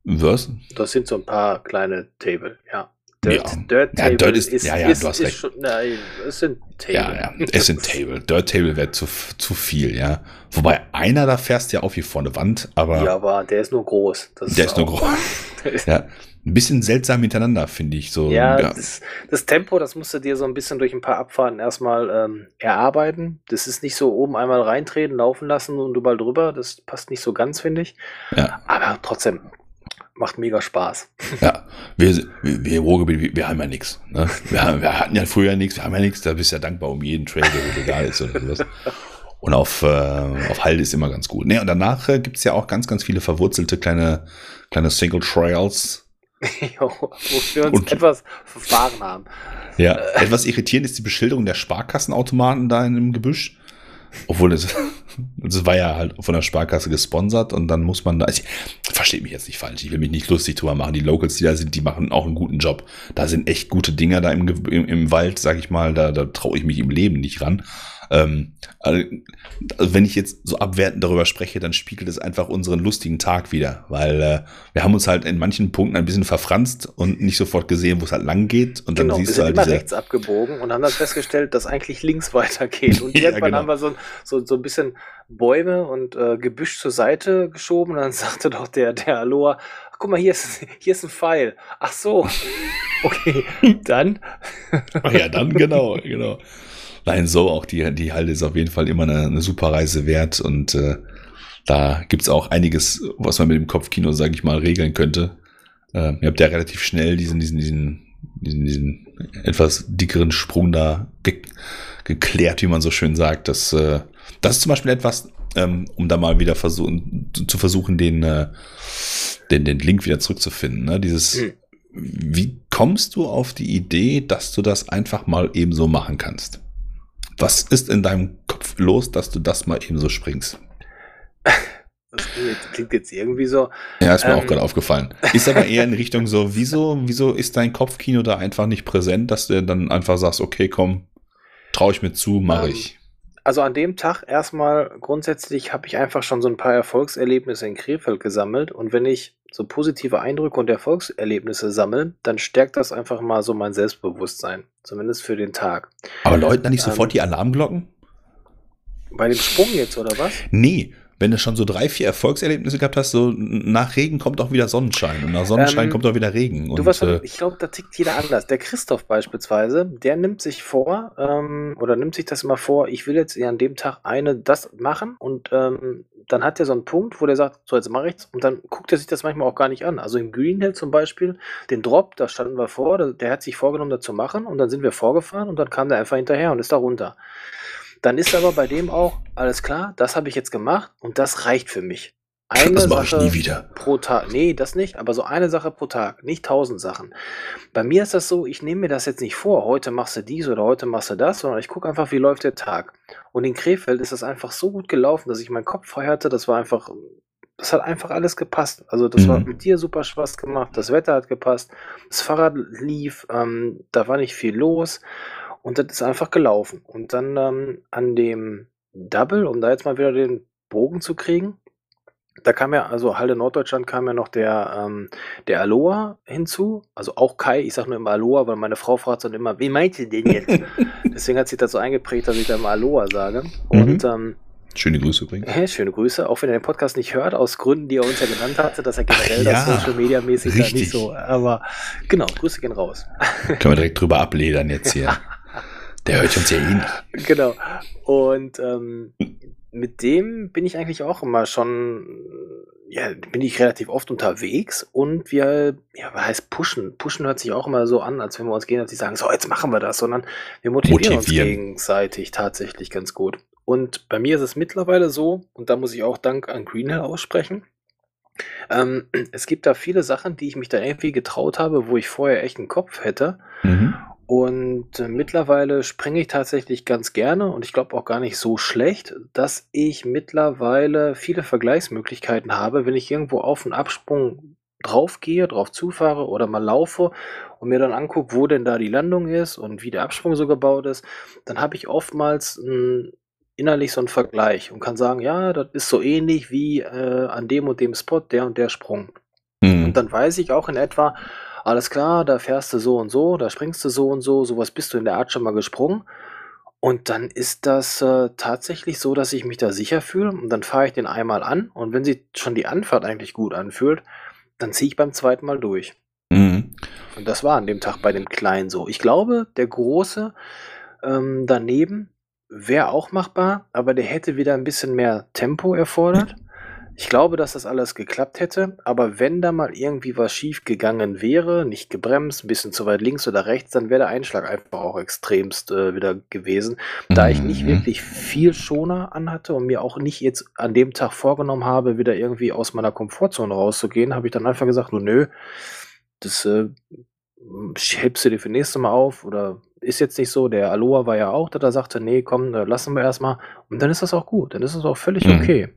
Was? Das sind so ein paar kleine Table, ja. Dirt, ja. Dirt, ja, Dirt ist, ist, ja, ja, ist, du hast recht. Schon, nein, es sind Table. Ja, ja, es sind Table. Dirt Table wäre zu, zu viel, ja. Wobei einer da fährst ja auf wie vor eine Wand, aber. Ja, aber der ist nur groß. Das der ist, ist nur groß. ja. Ein bisschen seltsam miteinander, finde ich so. Ja, ja. Das, das, Tempo, das musst du dir so ein bisschen durch ein paar Abfahrten erstmal ähm, erarbeiten. Das ist nicht so oben einmal reintreten, laufen lassen und überall drüber. Das passt nicht so ganz, finde ich. Ja. Aber trotzdem, macht mega Spaß. Ja, wir, wir, wir Ruhrgebiet, wir, wir haben ja nichts. Ne? Wir, wir, hatten ja früher nichts, wir haben ja nichts, da bist du ja dankbar um jeden Trail, der egal ist oder sowas. Und auf, äh, auf Halde ist immer ganz gut. Ne, und danach äh, gibt es ja auch ganz, ganz viele verwurzelte kleine, kleine Single Trails. jo, wofür wir uns und, etwas verfahren haben. Ja, etwas irritierend ist die Beschilderung der Sparkassenautomaten da in dem Gebüsch. Obwohl es, es war ja halt von der Sparkasse gesponsert und dann muss man da, also, versteht mich jetzt nicht falsch, ich will mich nicht lustig drüber machen. Die Locals, die da sind, die machen auch einen guten Job. Da sind echt gute Dinger da im, im, im Wald, sag ich mal, da, da traue ich mich im Leben nicht ran. Ähm, also, wenn ich jetzt so abwertend darüber spreche, dann spiegelt es einfach unseren lustigen Tag wieder, weil äh, wir haben uns halt in manchen Punkten ein bisschen verfranst und nicht sofort gesehen, wo es halt lang geht. Und dann genau, siehst wir sind halt immer rechts abgebogen und haben dann festgestellt, dass eigentlich links weitergeht. Und irgendwann ja, genau. haben wir so, so, so ein bisschen Bäume und äh, Gebüsch zur Seite geschoben und dann sagte doch der, der Aloha, guck mal, hier ist, hier ist ein Pfeil. Ach so. Okay, dann. ja, dann genau, genau. Nein, so auch die, die Halde ist auf jeden Fall immer eine, eine super Reise wert und äh, da gibt's auch einiges, was man mit dem Kopfkino, sage ich mal, regeln könnte. Äh, ihr habt ja relativ schnell diesen, diesen, diesen, diesen, diesen etwas dickeren Sprung da ge geklärt, wie man so schön sagt. Das, äh, das ist zum Beispiel etwas, ähm, um da mal wieder versuchen, zu versuchen, den, äh, den, den Link wieder zurückzufinden. Ne? Dieses, hm. wie kommst du auf die Idee, dass du das einfach mal eben so machen kannst? Was ist in deinem Kopf los, dass du das mal eben so springst? Das klingt jetzt irgendwie so. Ja, ist mir ähm, auch gerade aufgefallen. Ist aber eher in Richtung so, wieso, wieso ist dein Kopfkino da einfach nicht präsent, dass du dann einfach sagst, okay, komm, traue ich mir zu, mache ähm, ich. Also an dem Tag erstmal grundsätzlich habe ich einfach schon so ein paar Erfolgserlebnisse in Krefeld gesammelt und wenn ich so positive Eindrücke und Erfolgserlebnisse sammle, dann stärkt das einfach mal so mein Selbstbewusstsein, zumindest für den Tag. Aber läuten da nicht ähm, sofort die Alarmglocken? Bei dem Sprung jetzt oder was? Nee, wenn du schon so drei, vier Erfolgserlebnisse gehabt hast, so nach Regen kommt auch wieder Sonnenschein und nach Sonnenschein ähm, kommt auch wieder Regen. Du, und, was, äh, ich glaube, da tickt jeder anders. Der Christoph beispielsweise, der nimmt sich vor ähm, oder nimmt sich das immer vor, ich will jetzt an dem Tag eine das machen und ähm, dann hat er so einen Punkt, wo der sagt, so jetzt mache ich's und dann guckt er sich das manchmal auch gar nicht an. Also im Greenhill zum Beispiel, den Drop, da standen wir vor, der, der hat sich vorgenommen, das zu machen und dann sind wir vorgefahren und dann kam der einfach hinterher und ist da runter. Dann ist aber bei dem auch, alles klar, das habe ich jetzt gemacht und das reicht für mich. Eine das mache ich nie wieder. Pro Tag. Nee, das nicht, aber so eine Sache pro Tag, nicht tausend Sachen. Bei mir ist das so, ich nehme mir das jetzt nicht vor, heute machst du dies oder heute machst du das, sondern ich gucke einfach, wie läuft der Tag. Und in Krefeld ist das einfach so gut gelaufen, dass ich meinen Kopf frei hatte. Das war einfach, das hat einfach alles gepasst. Also das mhm. war mit dir super Spaß gemacht, das Wetter hat gepasst, das Fahrrad lief, ähm, da war nicht viel los. Und das ist einfach gelaufen. Und dann ähm, an dem Double, um da jetzt mal wieder den Bogen zu kriegen, da kam ja, also Halde Norddeutschland kam ja noch der, ähm, der Aloha hinzu. Also auch Kai, ich sag nur immer Aloha, weil meine Frau fragt dann immer, wie meint ihr den jetzt? Deswegen hat sich das so eingeprägt, dass ich da immer Aloha sage. Mhm. Und ähm, Schöne Grüße übrigens. Äh, schöne Grüße, auch wenn er den Podcast nicht hört, aus Gründen, die er uns ja genannt hatte, dass er generell ja, das Social Media mäßig da nicht so, aber genau, Grüße gehen raus. Können wir direkt drüber abledern jetzt hier. Der hört uns ja hin. Genau. Und ähm, mit dem bin ich eigentlich auch immer schon, ja, bin ich relativ oft unterwegs und wir, ja, was heißt pushen? Pushen hört sich auch immer so an, als wenn wir uns gegenseitig sagen, so, jetzt machen wir das, sondern wir motivieren, motivieren. uns gegenseitig tatsächlich ganz gut. Und bei mir ist es mittlerweile so, und da muss ich auch Dank an Greenhill aussprechen, ähm, es gibt da viele Sachen, die ich mich da irgendwie getraut habe, wo ich vorher echt einen Kopf hätte. Mhm. Und äh, mittlerweile springe ich tatsächlich ganz gerne und ich glaube auch gar nicht so schlecht, dass ich mittlerweile viele Vergleichsmöglichkeiten habe, wenn ich irgendwo auf einen Absprung draufgehe, drauf zufahre oder mal laufe und mir dann angucke, wo denn da die Landung ist und wie der Absprung so gebaut ist, dann habe ich oftmals hm, innerlich so einen Vergleich und kann sagen, ja, das ist so ähnlich wie äh, an dem und dem Spot der und der Sprung. Mhm. Und dann weiß ich auch in etwa, alles klar, da fährst du so und so, da springst du so und so, sowas bist du in der Art schon mal gesprungen. Und dann ist das äh, tatsächlich so, dass ich mich da sicher fühle und dann fahre ich den einmal an und wenn sich schon die Anfahrt eigentlich gut anfühlt, dann ziehe ich beim zweiten Mal durch. Mhm. Und das war an dem Tag bei dem Kleinen so. Ich glaube, der Große ähm, daneben wäre auch machbar, aber der hätte wieder ein bisschen mehr Tempo erfordert. Ich glaube, dass das alles geklappt hätte, aber wenn da mal irgendwie was schief gegangen wäre, nicht gebremst, ein bisschen zu weit links oder rechts, dann wäre der Einschlag einfach auch extremst äh, wieder gewesen. Da ich nicht Mhm. wirklich viel Schoner anhatte und mir auch nicht jetzt an dem Tag vorgenommen habe, wieder irgendwie aus meiner Komfortzone rauszugehen, habe ich dann einfach gesagt, nur nö, das äh, hebst du dir für nächste Mal auf oder ist jetzt nicht so. Der Aloha war ja auch, dass er sagte, nee, komm, äh, lassen wir erstmal. Und dann ist das auch gut, dann ist es auch völlig Mhm. okay.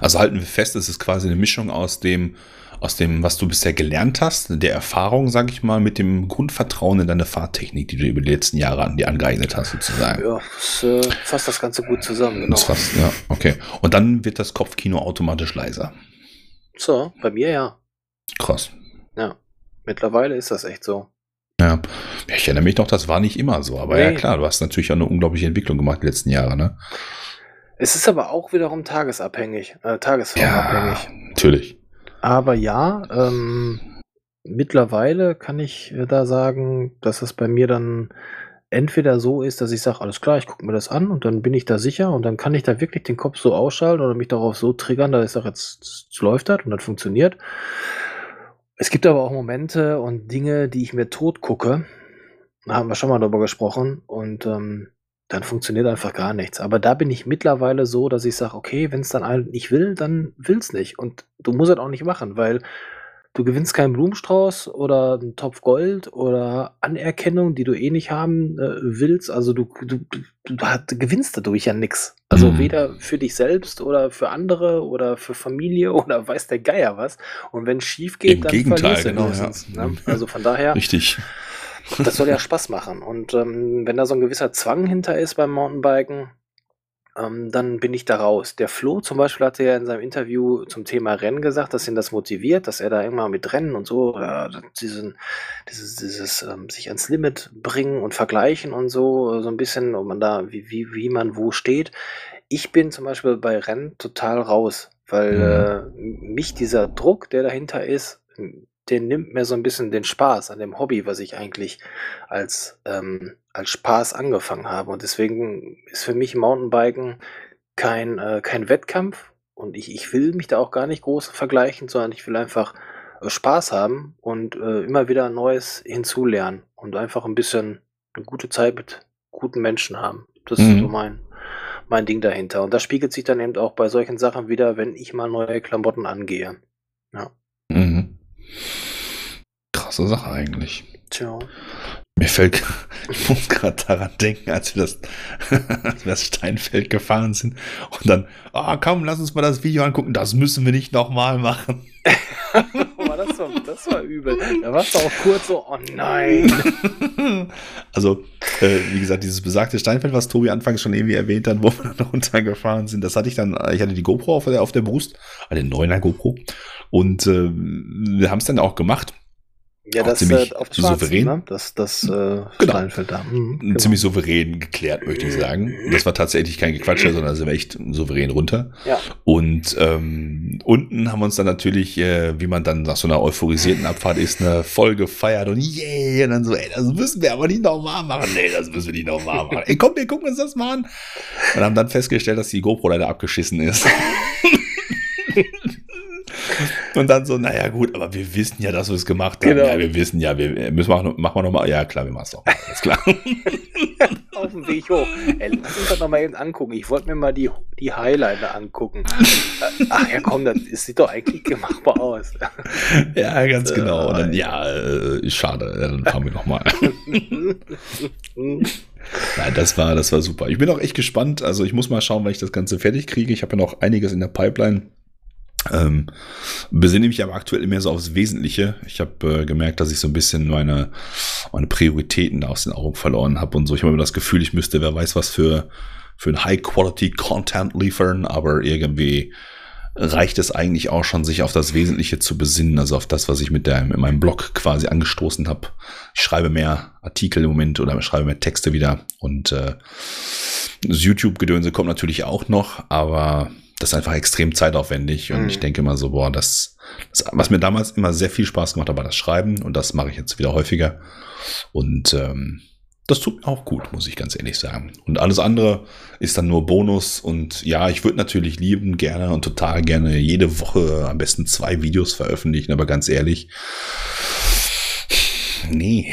Also halten wir fest, es ist quasi eine Mischung aus dem, aus dem, was du bisher gelernt hast, der Erfahrung, sag ich mal, mit dem Grundvertrauen in deine Fahrtechnik, die du über die letzten Jahre an dir angeeignet hast, sozusagen. Ja, das äh, fasst das Ganze gut zusammen, genau. Das fasst, ja, okay. Und dann wird das Kopfkino automatisch leiser. So, bei mir ja. Krass. Ja. Mittlerweile ist das echt so. Ja. ja, ich erinnere mich noch, das war nicht immer so. Aber ja, Nee. klar, du hast natürlich auch eine unglaubliche Entwicklung gemacht die letzten Jahre, ne? Es ist aber auch wiederum tagesabhängig, äh, tagesformabhängig. natürlich. Aber ja, ähm, mittlerweile kann ich äh, da sagen, dass es bei mir dann entweder so ist, dass ich sage, alles klar, ich gucke mir das an und dann bin ich da sicher und dann kann ich da wirklich den Kopf so ausschalten oder mich darauf so triggern, dass ich sage, jetzt, jetzt läuft das und das funktioniert. Es gibt aber auch Momente und Dinge, die ich mir tot gucke. Da haben wir schon mal drüber gesprochen und ähm, dann funktioniert einfach gar nichts. Aber da bin ich mittlerweile so, dass ich sage, okay, wenn es dann nicht will, dann will es nicht. Und du musst es auch nicht machen, weil du gewinnst keinen Blumenstrauß oder einen Topf Gold oder Anerkennung, die du eh nicht haben äh, willst. Also du, du, du, du hat- gewinnst dadurch ja nichts. Also Mhm. weder für dich selbst oder für andere oder für Familie oder weiß der Geier was. Und wenn es schief geht, Im dann Gegenteil, verlierst du genau, ja. ne? Also von daher, Richtig. Das soll ja Spaß machen. Und ähm, wenn da so ein gewisser Zwang hinter ist beim Mountainbiken, ähm, dann bin ich da raus. Der Flo zum Beispiel hatte ja in seinem Interview zum Thema Rennen gesagt, dass ihn das motiviert, dass er da irgendwann mit Rennen und so, äh, diesen, dieses, dieses ähm, sich ans Limit bringen und vergleichen und so, äh, so ein bisschen, ob man da, wie, wie, wie man wo steht. Ich bin zum Beispiel bei Rennen total raus, weil äh, mich dieser Druck, der dahinter ist, der nimmt mir so ein bisschen den Spaß an dem Hobby, was ich eigentlich als, ähm, als Spaß angefangen habe. Und deswegen ist für mich Mountainbiken kein, äh, kein Wettkampf. Und ich, ich will mich da auch gar nicht groß vergleichen, sondern ich will einfach äh, Spaß haben und äh, immer wieder Neues hinzulernen und einfach ein bisschen eine gute Zeit mit guten Menschen haben. Das ist Mhm. so mein, mein Ding dahinter. Und das spiegelt sich dann eben auch bei solchen Sachen wieder, wenn ich mal neue Klamotten angehe. Mhm. Krasse Sache eigentlich. Tja. Mir fällt, ich muss gerade daran denken, als wir das, als wir das Steinfeld gefahren sind und dann, ah komm, lass uns mal das Video angucken, das müssen wir nicht nochmal machen. Das, war, das war übel. Da warst du auch kurz so, oh nein. Also, äh, wie gesagt, dieses besagte Steinfeld, was Tobi anfangs schon irgendwie erwähnt hat, wo wir dann runtergefahren sind, das hatte ich dann, ich hatte die GoPro auf der, auf der Brust, also den 9er GoPro und äh, wir haben es dann auch gemacht. Ja, das ziemlich äh, souverän. ne? Das, das äh, Genau. Da. Mhm, genau. Ziemlich souverän geklärt, möchte ich sagen. Das war tatsächlich kein Gequatscher, sondern sind wir echt souverän runter. Ja. Und ähm, unten haben wir uns dann natürlich, äh, wie man dann nach so einer euphorisierten Abfahrt ist, eine voll gefeiert und yay, und dann so, ey, das müssen wir aber nicht nochmal machen. Nee, das müssen wir nicht nochmal machen. Ey, komm, wir gucken uns das mal an. Und haben dann festgestellt, dass die GoPro leider abgeschissen ist. Und dann so, naja, gut, aber wir wissen ja, dass wir es gemacht haben. Genau. Ja, wir wissen ja, wir müssen machen, machen wir nochmal. Ja, klar, wir machen es doch. Alles klar. Auf dem Weg hoch. Ey, lass uns das nochmal eben angucken. Ich wollte mir mal die, die Highlighter angucken. Ach ja, komm, das, sieht doch eigentlich machbar aus. ja, ganz genau. Und dann, ja, äh, schade, dann fahren wir nochmal. Nein, das war, das war super. Ich bin auch echt gespannt. Also ich muss mal schauen, wann ich das Ganze fertig kriege. Ich habe ja noch einiges in der Pipeline. Ähm, besinne mich aber aktuell mehr so aufs Wesentliche. Ich habe äh, gemerkt, dass ich so ein bisschen meine, meine Prioritäten aus den Augen verloren habe und so. Ich habe immer das Gefühl, ich müsste, wer weiß was für, für ein High-Quality-Content liefern, aber irgendwie reicht es eigentlich auch schon, sich auf das Wesentliche zu besinnen, also auf das, was ich mit, der, mit meinem Blog quasi angestoßen habe. Ich schreibe mehr Artikel im Moment oder schreibe mehr Texte wieder und äh, das YouTube-Gedönse kommt natürlich auch noch, aber das ist einfach extrem zeitaufwendig und mhm. ich denke immer so, boah, das, das, was mir damals immer sehr viel Spaß gemacht hat, war das Schreiben und das mache ich jetzt wieder häufiger und ähm, das tut mir auch gut, muss ich ganz ehrlich sagen. Und alles andere ist dann nur Bonus. Und ja, ich würde natürlich lieben, gerne und total gerne jede Woche am besten zwei Videos veröffentlichen, aber ganz ehrlich, nee,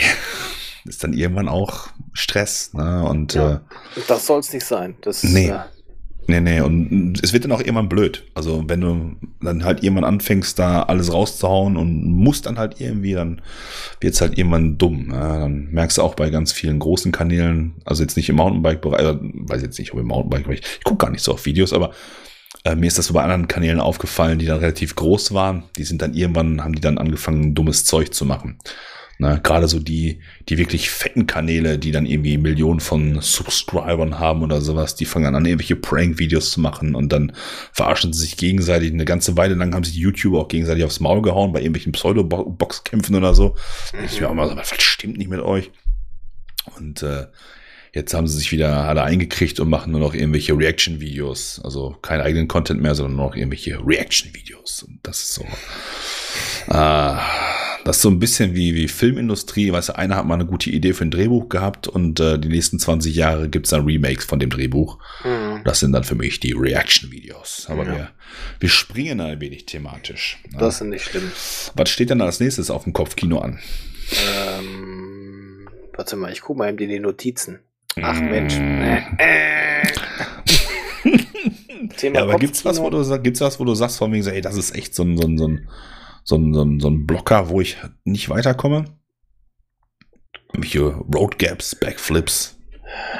ist dann irgendwann auch Stress. Ne? Und ja, äh, das soll es nicht sein. Das, nee. Äh, Nee, nee, und es wird dann auch irgendwann blöd. Also, wenn du dann halt irgendwann anfängst, da alles rauszuhauen und musst dann halt irgendwie, dann wird's halt irgendwann dumm. Ja, dann merkst du auch bei ganz vielen großen Kanälen, also jetzt nicht im Mountainbike-Bereich, also, weiß jetzt nicht, ob im Mountainbike-Bereich, ich gucke gar nicht so auf Videos, aber äh, mir ist das so bei anderen Kanälen aufgefallen, die dann relativ groß waren. Die sind dann irgendwann, haben die dann angefangen, dummes Zeug zu machen. Ne, Gerade so die, die wirklich fetten Kanäle, die dann irgendwie Millionen von Subscribern haben oder sowas, die fangen an, irgendwelche Prank-Videos zu machen und dann verarschen sie sich gegenseitig. Eine ganze Weile lang haben sich die YouTuber auch gegenseitig aufs Maul gehauen bei irgendwelchen Pseudo-Boxkämpfen oder so. Mhm. Ich mir auch mal so, was stimmt nicht mit euch? Und äh, jetzt haben sie sich wieder alle eingekriegt und machen nur noch irgendwelche Reaction-Videos. Also keinen eigenen Content mehr, sondern nur noch irgendwelche Reaction-Videos. Und das ist so. Äh, das ist so ein bisschen wie, wie Filmindustrie. Weißt du, einer hat mal eine gute Idee für ein Drehbuch gehabt und äh, die nächsten 20 Jahre gibt's dann Remakes von dem Drehbuch. Mhm. Das sind dann für mich die Reaction-Videos. Aber ja. wir, wir springen ein wenig thematisch. Ne? Das ist nicht schlimm. Was steht denn als nächstes auf dem Kopfkino an? Ähm, warte mal, ich gucke mal eben in die Notizen. Ach mm. Mensch. Äh. Thema ja, aber gibt's was, wo du, gibt's was, wo du sagst, von wegen, ey, das ist echt so ein, so ein, so ein so ein, so ein, so ein Blocker, wo ich nicht weiterkomme. Welche Road Gaps, Backflips.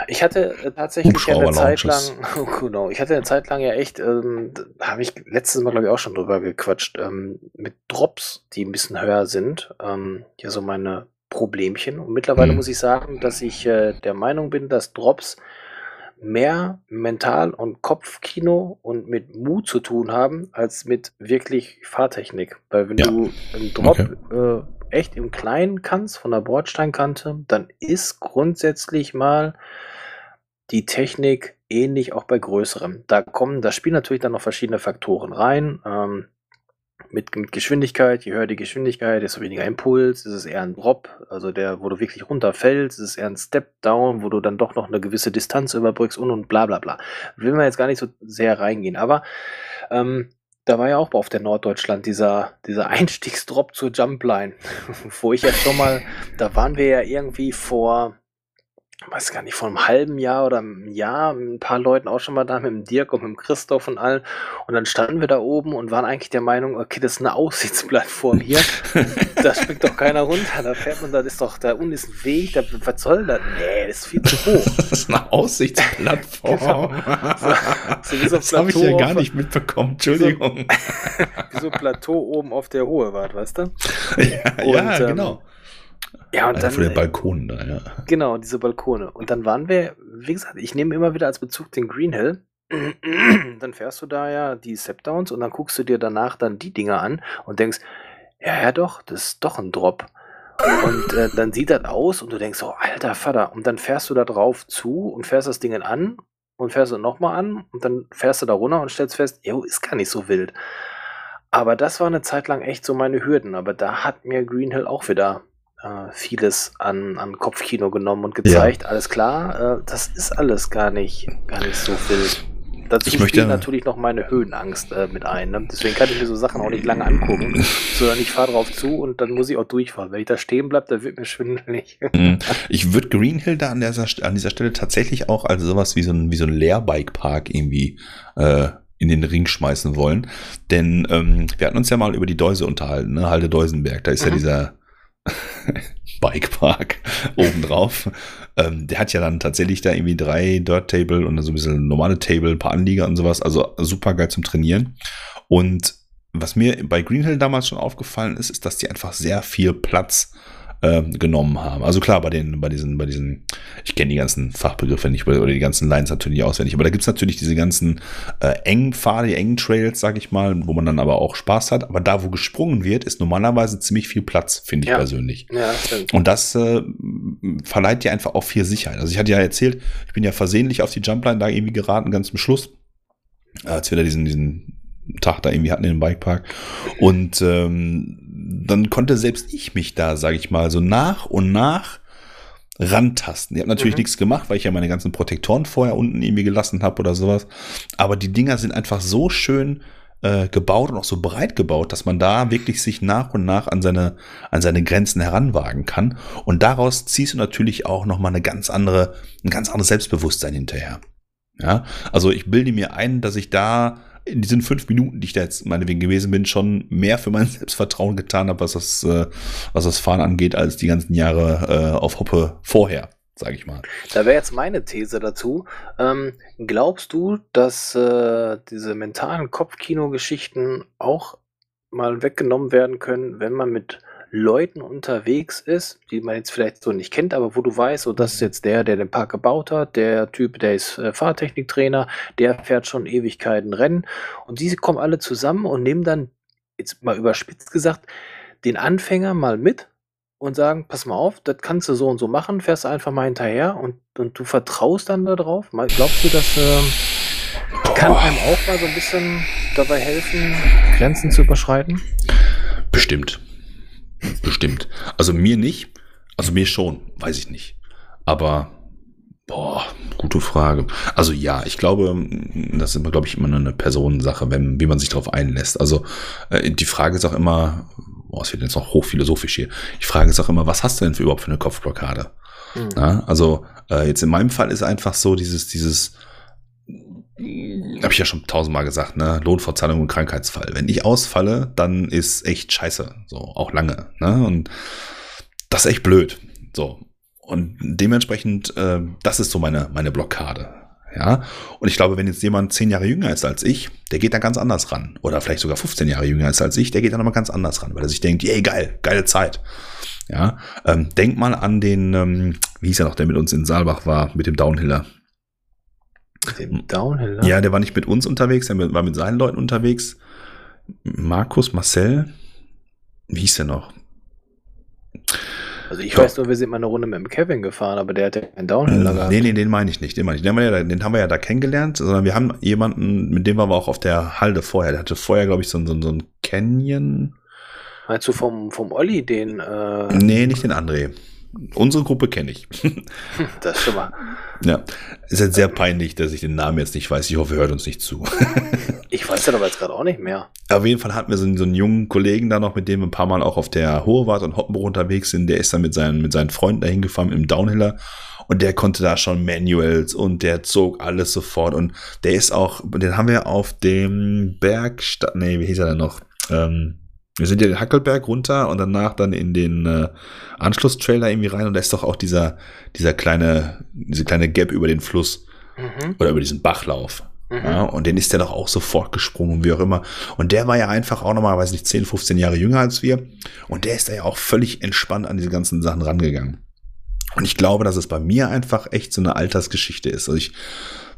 Ich hatte äh, tatsächlich eine Zeit lang, oh, genau, ich hatte eine Zeit lang ja echt, ähm, habe ich letztes Mal glaube ich auch schon drüber gequatscht, ähm, mit Drops, die ein bisschen höher sind. Ähm, ja, so meine Problemchen. Und mittlerweile hm. muss ich sagen, dass ich äh, der Meinung bin, dass Drops mehr Mental- und Kopfkino und mit Mut zu tun haben, als mit wirklich Fahrtechnik. Weil wenn ja. du einen Drop okay. äh, echt im Kleinen kannst, von der Bordsteinkante, dann ist grundsätzlich mal die Technik ähnlich auch bei größerem. Da kommen, da spielen natürlich dann noch verschiedene Faktoren rein. Ähm, mit, mit Geschwindigkeit, je höher die Geschwindigkeit, desto weniger Impuls, ist es eher ein Drop, also der, wo du wirklich runterfällst, ist es eher ein Step Down, wo du dann doch noch eine gewisse Distanz überbrückst und und bla bla bla. Will man jetzt gar nicht so sehr reingehen, aber ähm, da war ja auch auf der Norddeutschland dieser, dieser Einstiegsdrop zur Jumpline, wo ich ja schon mal, da waren wir ja irgendwie vor, weiß gar nicht, vor einem halben Jahr oder einem Jahr mit ein paar Leuten auch schon mal da, mit dem Dirk und mit dem Christoph und allen. Und dann standen wir da oben und waren eigentlich der Meinung, okay, das ist eine Aussichtsplattform hier. da springt doch keiner runter. Da fährt man, da ist doch, da unten ist ein Weg, da, was soll das? Nee, das ist viel zu hoch. das ist eine Aussichtsplattform. genau. so, so das habe ich ja gar nicht mitbekommen, Entschuldigung. wie so ein Plateau oben auf der Hohe war, weißt du? Ja, und, ja ähm, genau. Ähm, ja, und dann. Von den Balkonen da, ja. Genau, diese Balkone. Und dann waren wir, wie gesagt, ich nehme immer wieder als Bezug den Green Hill. dann fährst du da ja die Step-Downs und dann guckst du dir danach dann die Dinger an und denkst, ja, ja doch, das ist doch ein Drop. Und äh, dann sieht das aus und du denkst so, alter Vater. Und dann fährst du da drauf zu und fährst das Ding an und fährst es nochmal an und dann fährst du da runter und stellst fest, jo, ist gar nicht so wild. Aber das war eine Zeit lang echt so meine Hürden. Aber da hat mir Green Hill auch wieder äh, vieles an, an Kopfkino genommen und gezeigt, ja. alles klar, äh, das ist alles gar nicht, gar nicht so wild. dazu ich möchte natürlich noch meine Höhenangst äh, mit ein. Ne? Deswegen kann ich mir so Sachen auch nicht lange angucken, sondern ich fahre drauf zu und dann muss ich auch durchfahren. Wenn ich da stehen bleibe, dann wird mir schwindelig. Mhm. Ich würde Greenhill da an dieser, an dieser Stelle tatsächlich auch als sowas wie so ein, wie so ein Leerbike-Park irgendwie äh, in den Ring schmeißen wollen. Denn ähm, wir hatten uns ja mal über die Deuse unterhalten, ne? Halde Deusenberg. Da ist mhm. ja dieser Bikepark obendrauf. ähm, der hat ja dann tatsächlich da irgendwie drei Dirt Table und so ein bisschen normale Table, ein paar Anlieger und sowas. Also super geil zum Trainieren. Und was mir bei Greenhill damals schon aufgefallen ist, ist, dass die einfach sehr viel Platz ähm, genommen haben. Also klar, bei den, bei diesen, bei diesen, ich kenne die ganzen Fachbegriffe nicht oder die ganzen Lines natürlich auswendig, aber da gibt es natürlich diese ganzen äh, engen Pfade, die engen Trails, sag ich mal, wo man dann aber auch Spaß hat. Aber da, wo gesprungen wird, ist normalerweise ziemlich viel Platz, finde ich ja. persönlich. Ja, stimmt. Und das äh, verleiht dir einfach auch viel Sicherheit. Also ich hatte ja erzählt, ich bin ja versehentlich auf die Jumpline da irgendwie geraten, ganz zum Schluss als wir da diesen, diesen Tag da irgendwie hatten in dem Bikepark. Und ähm, dann konnte selbst ich mich da, sage ich mal, so nach und nach rantasten. Ich habe natürlich mhm. nichts gemacht, weil ich ja meine ganzen Protektoren vorher unten irgendwie gelassen habe oder sowas. Aber die Dinger sind einfach so schön äh, gebaut und auch so breit gebaut, dass man da wirklich sich nach und nach an seine, an seine Grenzen heranwagen kann. Und daraus ziehst du natürlich auch nochmal eine ganz andere, ein ganz anderes Selbstbewusstsein hinterher. Ja, also ich bilde mir ein, dass ich da in diesen fünf Minuten, die ich da jetzt meinetwegen gewesen bin, schon mehr für mein Selbstvertrauen getan habe, was das, äh, was das Fahren angeht, als die ganzen Jahre äh, auf Hoppe vorher, sage ich mal. Da wäre jetzt meine These dazu. Ähm, glaubst du, dass äh, diese mentalen Kopfkino-Geschichten auch mal weggenommen werden können, wenn man mit Leuten unterwegs ist, die man jetzt vielleicht so nicht kennt, aber wo du weißt, so das ist jetzt der, der den Park gebaut hat, der Typ, der ist äh, Fahrtechniktrainer, der fährt schon Ewigkeiten Rennen und diese kommen alle zusammen und nehmen dann, jetzt mal überspitzt gesagt, den Anfänger mal mit und sagen, pass mal auf, das kannst du so und so machen, fährst einfach mal hinterher und, und du vertraust dann darauf. Glaubst du, das äh, kann einem auch mal so ein bisschen dabei helfen, Grenzen zu überschreiten? Bestimmt. Bestimmt. Also mir nicht. Also mir schon, weiß ich nicht. Aber, boah, gute Frage. Also ja, ich glaube, das ist, glaube ich, immer eine Personensache, wenn, wie man sich darauf einlässt. Also äh, die Frage ist auch immer, boah, es wird jetzt noch hochphilosophisch hier. Die Frage ist auch immer, was hast du denn für überhaupt für eine Kopfblockade? Mhm. Ja, also äh, jetzt in meinem Fall ist einfach so dieses, dieses, habe ich ja schon tausendmal gesagt, ne? Lohnfortzahlung und Krankheitsfall. Wenn ich ausfalle, dann ist echt scheiße. So, auch lange. Ne? Und das ist echt blöd. So. Und dementsprechend, äh, das ist so meine, meine Blockade. Ja. Und ich glaube, wenn jetzt jemand zehn Jahre jünger ist als ich, der geht da ganz anders ran. Oder vielleicht sogar 15 Jahre jünger ist als ich, der geht da nochmal ganz anders ran, weil er sich denkt, yay, geil, geile Zeit. Ja. Ähm, denk mal an den, ähm, wie hieß er noch, der mit uns in Saalbach war, mit dem Downhiller. Dem Downhill? Ja, der war nicht mit uns unterwegs, der war mit seinen Leuten unterwegs. Markus, Marcel, wie hieß der noch? Also ich Doch. weiß nur, wir sind mal eine Runde mit dem Kevin gefahren, aber der hat ja keinen Downhill gehabt. Nee, nee, den meine ich nicht. Den, meine ich. Den, haben wir ja, den haben wir ja da kennengelernt, sondern wir haben jemanden, mit dem waren wir auch auf der Halde vorher. Der hatte vorher, glaube ich, so, so, so ein Canyon. Meinst du vom, vom Olli den? Äh nee, nicht den André. Unsere Gruppe kenne ich. das schon mal. Ja, ist halt sehr peinlich, dass ich den Namen jetzt nicht weiß. Ich hoffe, er hört uns nicht zu. ich weiß ja aber jetzt gerade auch nicht mehr. Auf jeden Fall hatten wir so einen, so einen, jungen Kollegen da noch, mit dem wir ein paar Mal auch auf der Hohe Wart und Hoppenbruch unterwegs sind. Der ist dann mit seinen, mit seinen Freunden dahin gefahren im Downhiller und der konnte da schon Manuals und der zog alles sofort und der ist auch, den haben wir auf dem Berg, nee, wie hieß er denn noch? Ähm, wir sind ja den Hackelberg runter und danach dann in den äh, Anschlusstrailer irgendwie rein und da ist doch auch dieser, dieser kleine, diese kleine Gap über den Fluss mhm. oder über diesen Bachlauf. Mhm. Ja, und den ist der doch auch sofort gesprungen, wie auch immer. Und der war ja einfach auch nochmal, weiß nicht, 10, 15 Jahre jünger als wir. Und der ist da ja auch völlig entspannt an diese ganzen Sachen rangegangen. Und ich glaube, dass es bei mir einfach echt so eine Altersgeschichte ist. Also ich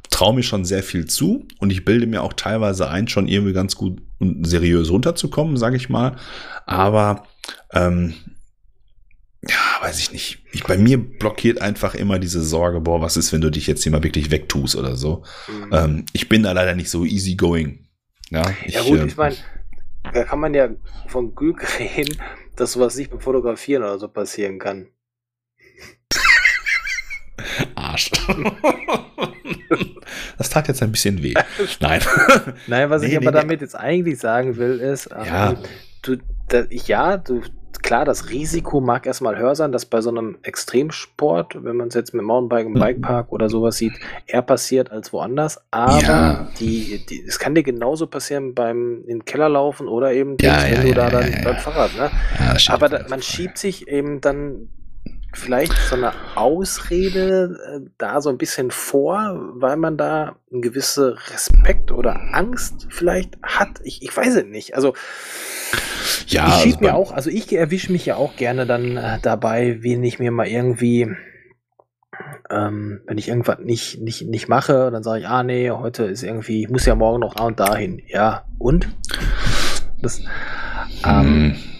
traue mir schon sehr viel zu und ich bilde mir auch teilweise ein, schon irgendwie ganz gut und seriös runterzukommen, sage ich mal. Aber ähm, ja, weiß ich nicht. Ich, bei mir blockiert einfach immer diese Sorge, boah, was ist, wenn du dich jetzt hier mal wirklich wegtust oder so. Mhm. Ähm, ich bin da leider nicht so easygoing. Ja, ich, ja gut, äh, ich meine, da kann man ja von Glück reden, dass sowas nicht beim Fotografieren oder so passieren kann. Arsch. das tat jetzt ein bisschen weh. Nein. Nein, was Nee, ich nee, aber nee. damit jetzt eigentlich sagen will, ist, ähm, Ja. du, da, ja, du, klar, das Risiko mag erstmal höher sein, dass bei so einem Extremsport, wenn man es jetzt mit Mountainbike im Mhm. Bikepark oder sowas sieht, eher passiert als woanders. Aber Ja. die, die, es kann dir genauso passieren beim in den Keller laufen oder eben Ja, wenn ja, du ja, da ja, dann ja, beim ja. Fahrrad, ne? Aber da, man schiebt sich eben dann vielleicht so eine Ausrede äh, da so ein bisschen vor, weil man da einen gewisse Respekt oder Angst vielleicht hat. Ich, ich weiß es nicht. Also Ja, ich also schieb mir auch, also ich erwische mich ja auch gerne dann äh, dabei, wenn ich mir mal irgendwie, ähm, wenn ich irgendwas nicht, nicht, nicht mache, dann sage ich, ah nee, heute ist irgendwie, ich muss ja morgen noch da und dahin. Ja, und? Das, ähm, Hm.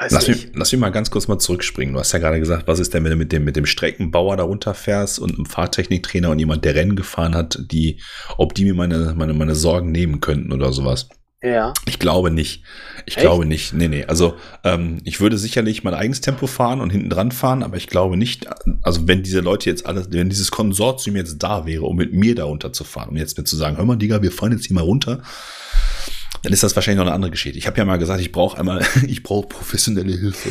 Weiß Lass nicht. mich, lass mich mal ganz kurz mal zurückspringen. Du hast ja gerade gesagt, was ist denn, wenn du mit dem, mit dem Streckenbauer da runterfährst und einem Fahrtechniktrainer und jemand, der Rennen gefahren hat, die, ob die mir meine, meine, meine Sorgen nehmen könnten oder sowas. Ja. Ich glaube nicht. Ich Echt? glaube nicht. Nee, nee. Also ähm, ich würde sicherlich mein eigenes Tempo fahren und hinten dran fahren, aber ich glaube nicht, also wenn diese Leute jetzt alle, wenn dieses Konsortium jetzt da wäre, um mit mir da runterzufahren, um jetzt mir zu sagen, hör mal, Digga, wir fahren jetzt hier mal runter, dann ist das wahrscheinlich noch eine andere Geschichte. Ich habe ja mal gesagt, ich brauche einmal, ich brauche professionelle Hilfe.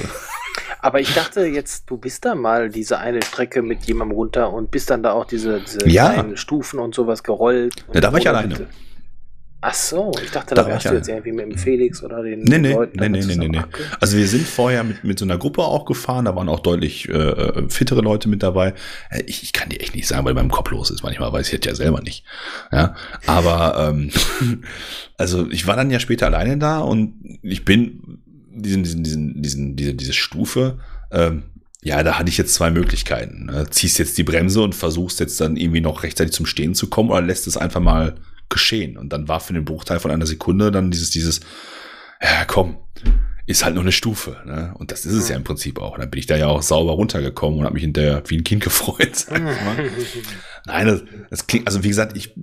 Aber ich dachte jetzt, du bist da mal diese eine Strecke mit jemandem runter und bist dann da auch diese, diese Ja. Stufen und sowas gerollt. Ja, da war ich alleine. mit- Ach so, ich dachte, Da wärst du jetzt irgendwie mit dem Felix oder den Nee, nee, Leuten. nee, nee, nee, nee. Okay. Also wir sind vorher mit, mit so einer Gruppe auch gefahren, da waren auch deutlich äh, äh, fittere Leute mit dabei. Äh, Ich, ich kann dir echt nicht sagen, weil beim Kopf los ist. Manchmal weiß ich jetzt ja selber nicht. Ja, aber ähm, also ich war dann ja später alleine da und ich bin diesen, diesen, diesen, diesen, diese, diese Stufe. Ähm, ja, da hatte ich jetzt zwei Möglichkeiten. Ne? Ziehst jetzt die Bremse und versuchst jetzt dann irgendwie noch rechtzeitig zum Stehen zu kommen oder lässt es einfach mal geschehen. Und dann war für den Bruchteil von einer Sekunde dann dieses, dieses, ja, komm, ist halt nur eine Stufe. Ne? Und das ist es ja im Prinzip auch. Dann bin ich da ja auch sauber runtergekommen und habe mich hinterher wie ein Kind gefreut. Sag ich mal. Nein, das, das klingt, also wie gesagt, ich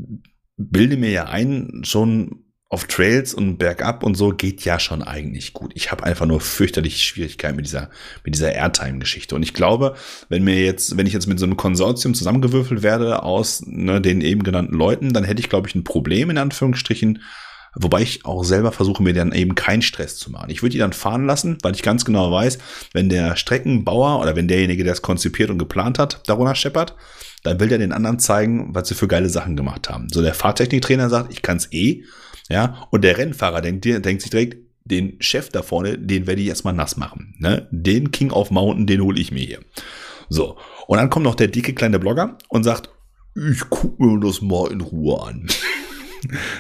bilde mir ja ein, schon auf Trails und bergab und so geht ja schon eigentlich gut. Ich habe einfach nur fürchterliche Schwierigkeiten mit dieser, mit dieser Airtime-Geschichte. Und ich glaube, wenn mir jetzt, wenn ich jetzt mit so einem Konsortium zusammengewürfelt werde aus ne, den eben genannten Leuten, dann hätte ich, glaube ich, ein Problem in Anführungsstrichen, Wobei ich auch selber versuche, mir dann eben keinen Stress zu machen. Ich würde die dann fahren lassen, weil ich ganz genau weiß, wenn der Streckenbauer oder wenn derjenige, der es konzipiert und geplant hat, darunter scheppert, dann will der den anderen zeigen, was sie für geile Sachen gemacht haben. So der Fahrtechniktrainer sagt, ich kann's eh, ja, und der Rennfahrer denkt, denkt sich direkt, den Chef da vorne, den werde ich erstmal nass machen. Ne? Den King of Mountain, den hole ich mir hier. So, und dann kommt noch der dicke kleine Blogger und sagt, ich guck mir das mal in Ruhe an.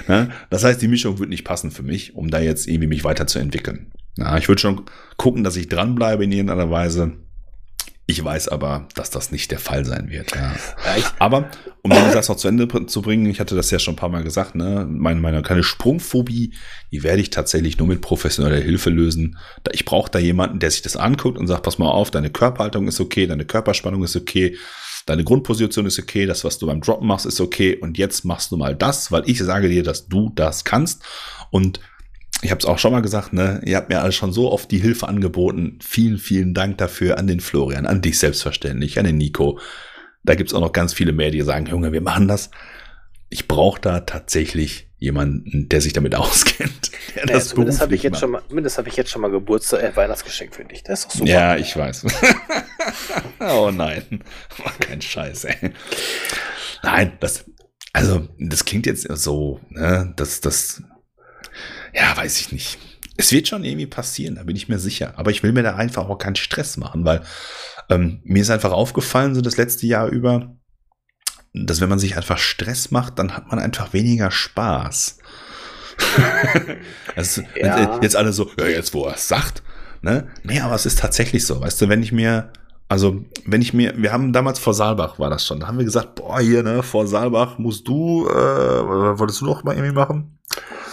Ja, das heißt, die Mischung wird nicht passen für mich, um da jetzt irgendwie mich weiterzuentwickeln. Ja, ich würde schon gucken, dass ich dranbleibe in irgendeiner Weise. Ich weiß aber, dass das nicht der Fall sein wird. Ja. Aber um Satz noch zu Ende zu bringen, ich hatte das ja schon ein paar Mal gesagt, ne, meine, meine kleine Sprungphobie, die werde ich tatsächlich nur mit professioneller Hilfe lösen. Ich brauche da jemanden, der sich das anguckt und sagt, pass mal auf, deine Körperhaltung ist okay, deine Körperspannung ist okay, deine Grundposition ist okay, das, was du beim Droppen machst, ist okay und jetzt machst du mal das, weil ich sage dir, dass du das kannst und ich habe es auch schon mal gesagt, ne? Ihr habt mir alle schon so oft die Hilfe angeboten. Vielen, vielen Dank dafür an den Florian, an dich selbstverständlich, an den Nico. Da gibt's auch noch ganz viele mehr, die sagen, Junge, wir machen das. Ich brauche da tatsächlich jemanden, der sich damit auskennt. Der naja, das zumindest habe ich jetzt schon mal, zumindest habe ich jetzt schon mal Geburtstag, äh, Weihnachtsgeschenk für dich. Das ist doch super. Ja, ich weiß. oh nein, war kein Scheiß, ey. Nein, das, also, das klingt jetzt so, ne, das, das, ja, weiß ich nicht. Es wird schon irgendwie passieren, da bin ich mir sicher. Aber ich will mir da einfach auch keinen Stress machen, weil ähm, mir ist einfach aufgefallen, so das letzte Jahr über, dass wenn man sich einfach Stress macht, dann hat man einfach weniger Spaß. also, Ja. Jetzt alle so, ja, jetzt wo er es sagt, ne? Nee, aber es ist tatsächlich so, weißt du, wenn ich mir, also wenn ich mir, wir haben damals vor Saalbach war das schon, da haben wir gesagt, boah, hier, ne, vor Saalbach musst du, äh, wolltest du noch mal irgendwie machen?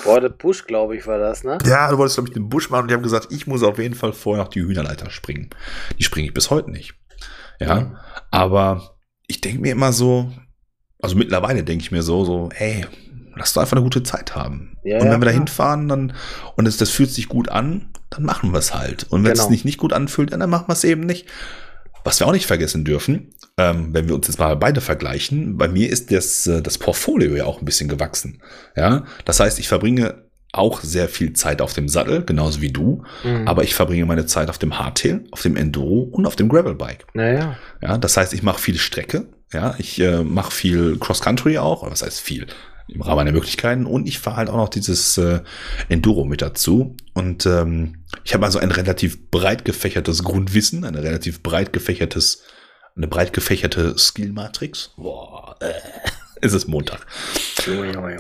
Boah, der Busch, glaube ich, war das, ne? Ja, du wolltest, glaube ich, den Busch machen und die haben gesagt, ich muss auf jeden Fall vorher noch die Hühnerleiter springen. Die springe ich bis heute nicht. Ja, Mhm. aber ich denke mir immer so, also mittlerweile denke ich mir so, so, ey, lass doch einfach eine gute Zeit haben. Ja, und wenn ja, wir da hinfahren, dann, und es, das fühlt sich gut an, dann machen wir es halt. Und wenn es Genau. nicht, nicht gut anfühlt, dann machen wir es eben nicht. Was wir auch nicht vergessen dürfen, ähm, wenn wir uns jetzt mal beide vergleichen, bei mir ist das, äh, das Portfolio ja auch ein bisschen gewachsen. Ja, das heißt, ich verbringe auch sehr viel Zeit auf dem Sattel, genauso wie du, mhm. aber ich verbringe meine Zeit auf dem Hardtail, auf dem Enduro und auf dem Gravelbike. Naja. Ja, das heißt, ich mache viel Strecke, ja, ich äh, mache viel Cross-Country auch, was heißt viel? Im Rahmen meiner Möglichkeiten und ich fahre halt auch noch dieses äh, Enduro mit dazu. Und ähm, ich habe also ein relativ breit gefächertes Grundwissen, ein relativ breit gefächertes, eine breit gefächerte Skill-Matrix. Boah, äh ist es Montag.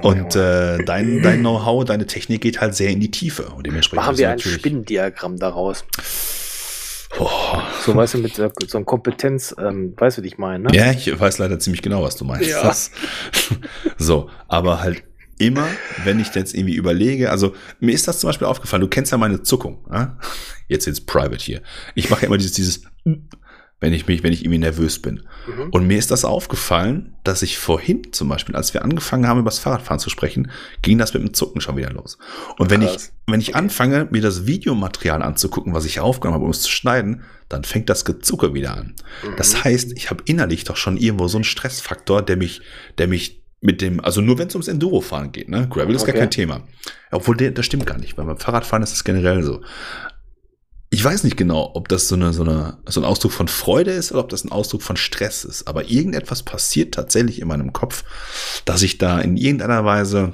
Und äh, dein, dein Know-how, deine Technik geht halt sehr in die Tiefe. Und dementsprechend Machen wir ein Spinnendiagramm daraus. Oh. So weißt du, mit so, einer Kompetenz, ähm, weißt du, was ich meine, ne? Ja, ich weiß leider ziemlich genau, was du meinst. Ja. so, aber halt immer, wenn ich jetzt irgendwie überlege, also mir ist das zum Beispiel aufgefallen, du kennst ja meine Zuckung, ja? jetzt jetzt private hier. Ich mache ja immer dieses, dieses wenn ich mich, wenn ich irgendwie nervös bin. Mhm. Und mir ist das aufgefallen, dass ich vorhin zum Beispiel, als wir angefangen haben, über das Fahrradfahren zu sprechen, ging das mit dem Zucken schon wieder los. Und wenn ich, wenn ich anfange, mir das Videomaterial anzugucken, was ich aufgenommen habe, um es zu schneiden, dann fängt das Gezucke wieder an. Mhm. Das heißt, ich habe innerlich doch schon irgendwo so einen Stressfaktor, der mich, der mich mit dem, also nur wenn es ums Endurofahren geht, ne? Gravel ist okay. gar kein Thema. Obwohl, der, das stimmt gar nicht, weil beim Fahrradfahren ist es generell so ich weiß nicht genau, ob das so, eine, so, eine, so ein Ausdruck von Freude ist oder ob das ein Ausdruck von Stress ist. Aber irgendetwas passiert tatsächlich in meinem Kopf, dass ich da in irgendeiner Weise,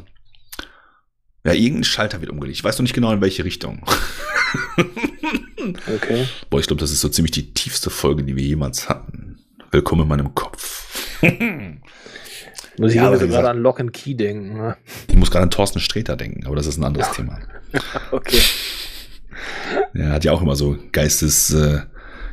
ja, irgendein Schalter wird umgelegt. Ich weiß noch nicht genau in welche Richtung. okay. Boah, ich glaube, das ist so ziemlich die tiefste Folge, die wir jemals hatten. Willkommen in meinem Kopf. muss ich ja, gerade an Lock and Key denken. Ne? Ich muss gerade an Thorsten Sträter denken, aber das ist ein anderes ja. Thema. okay. Er hat ja auch immer so Geistes, äh,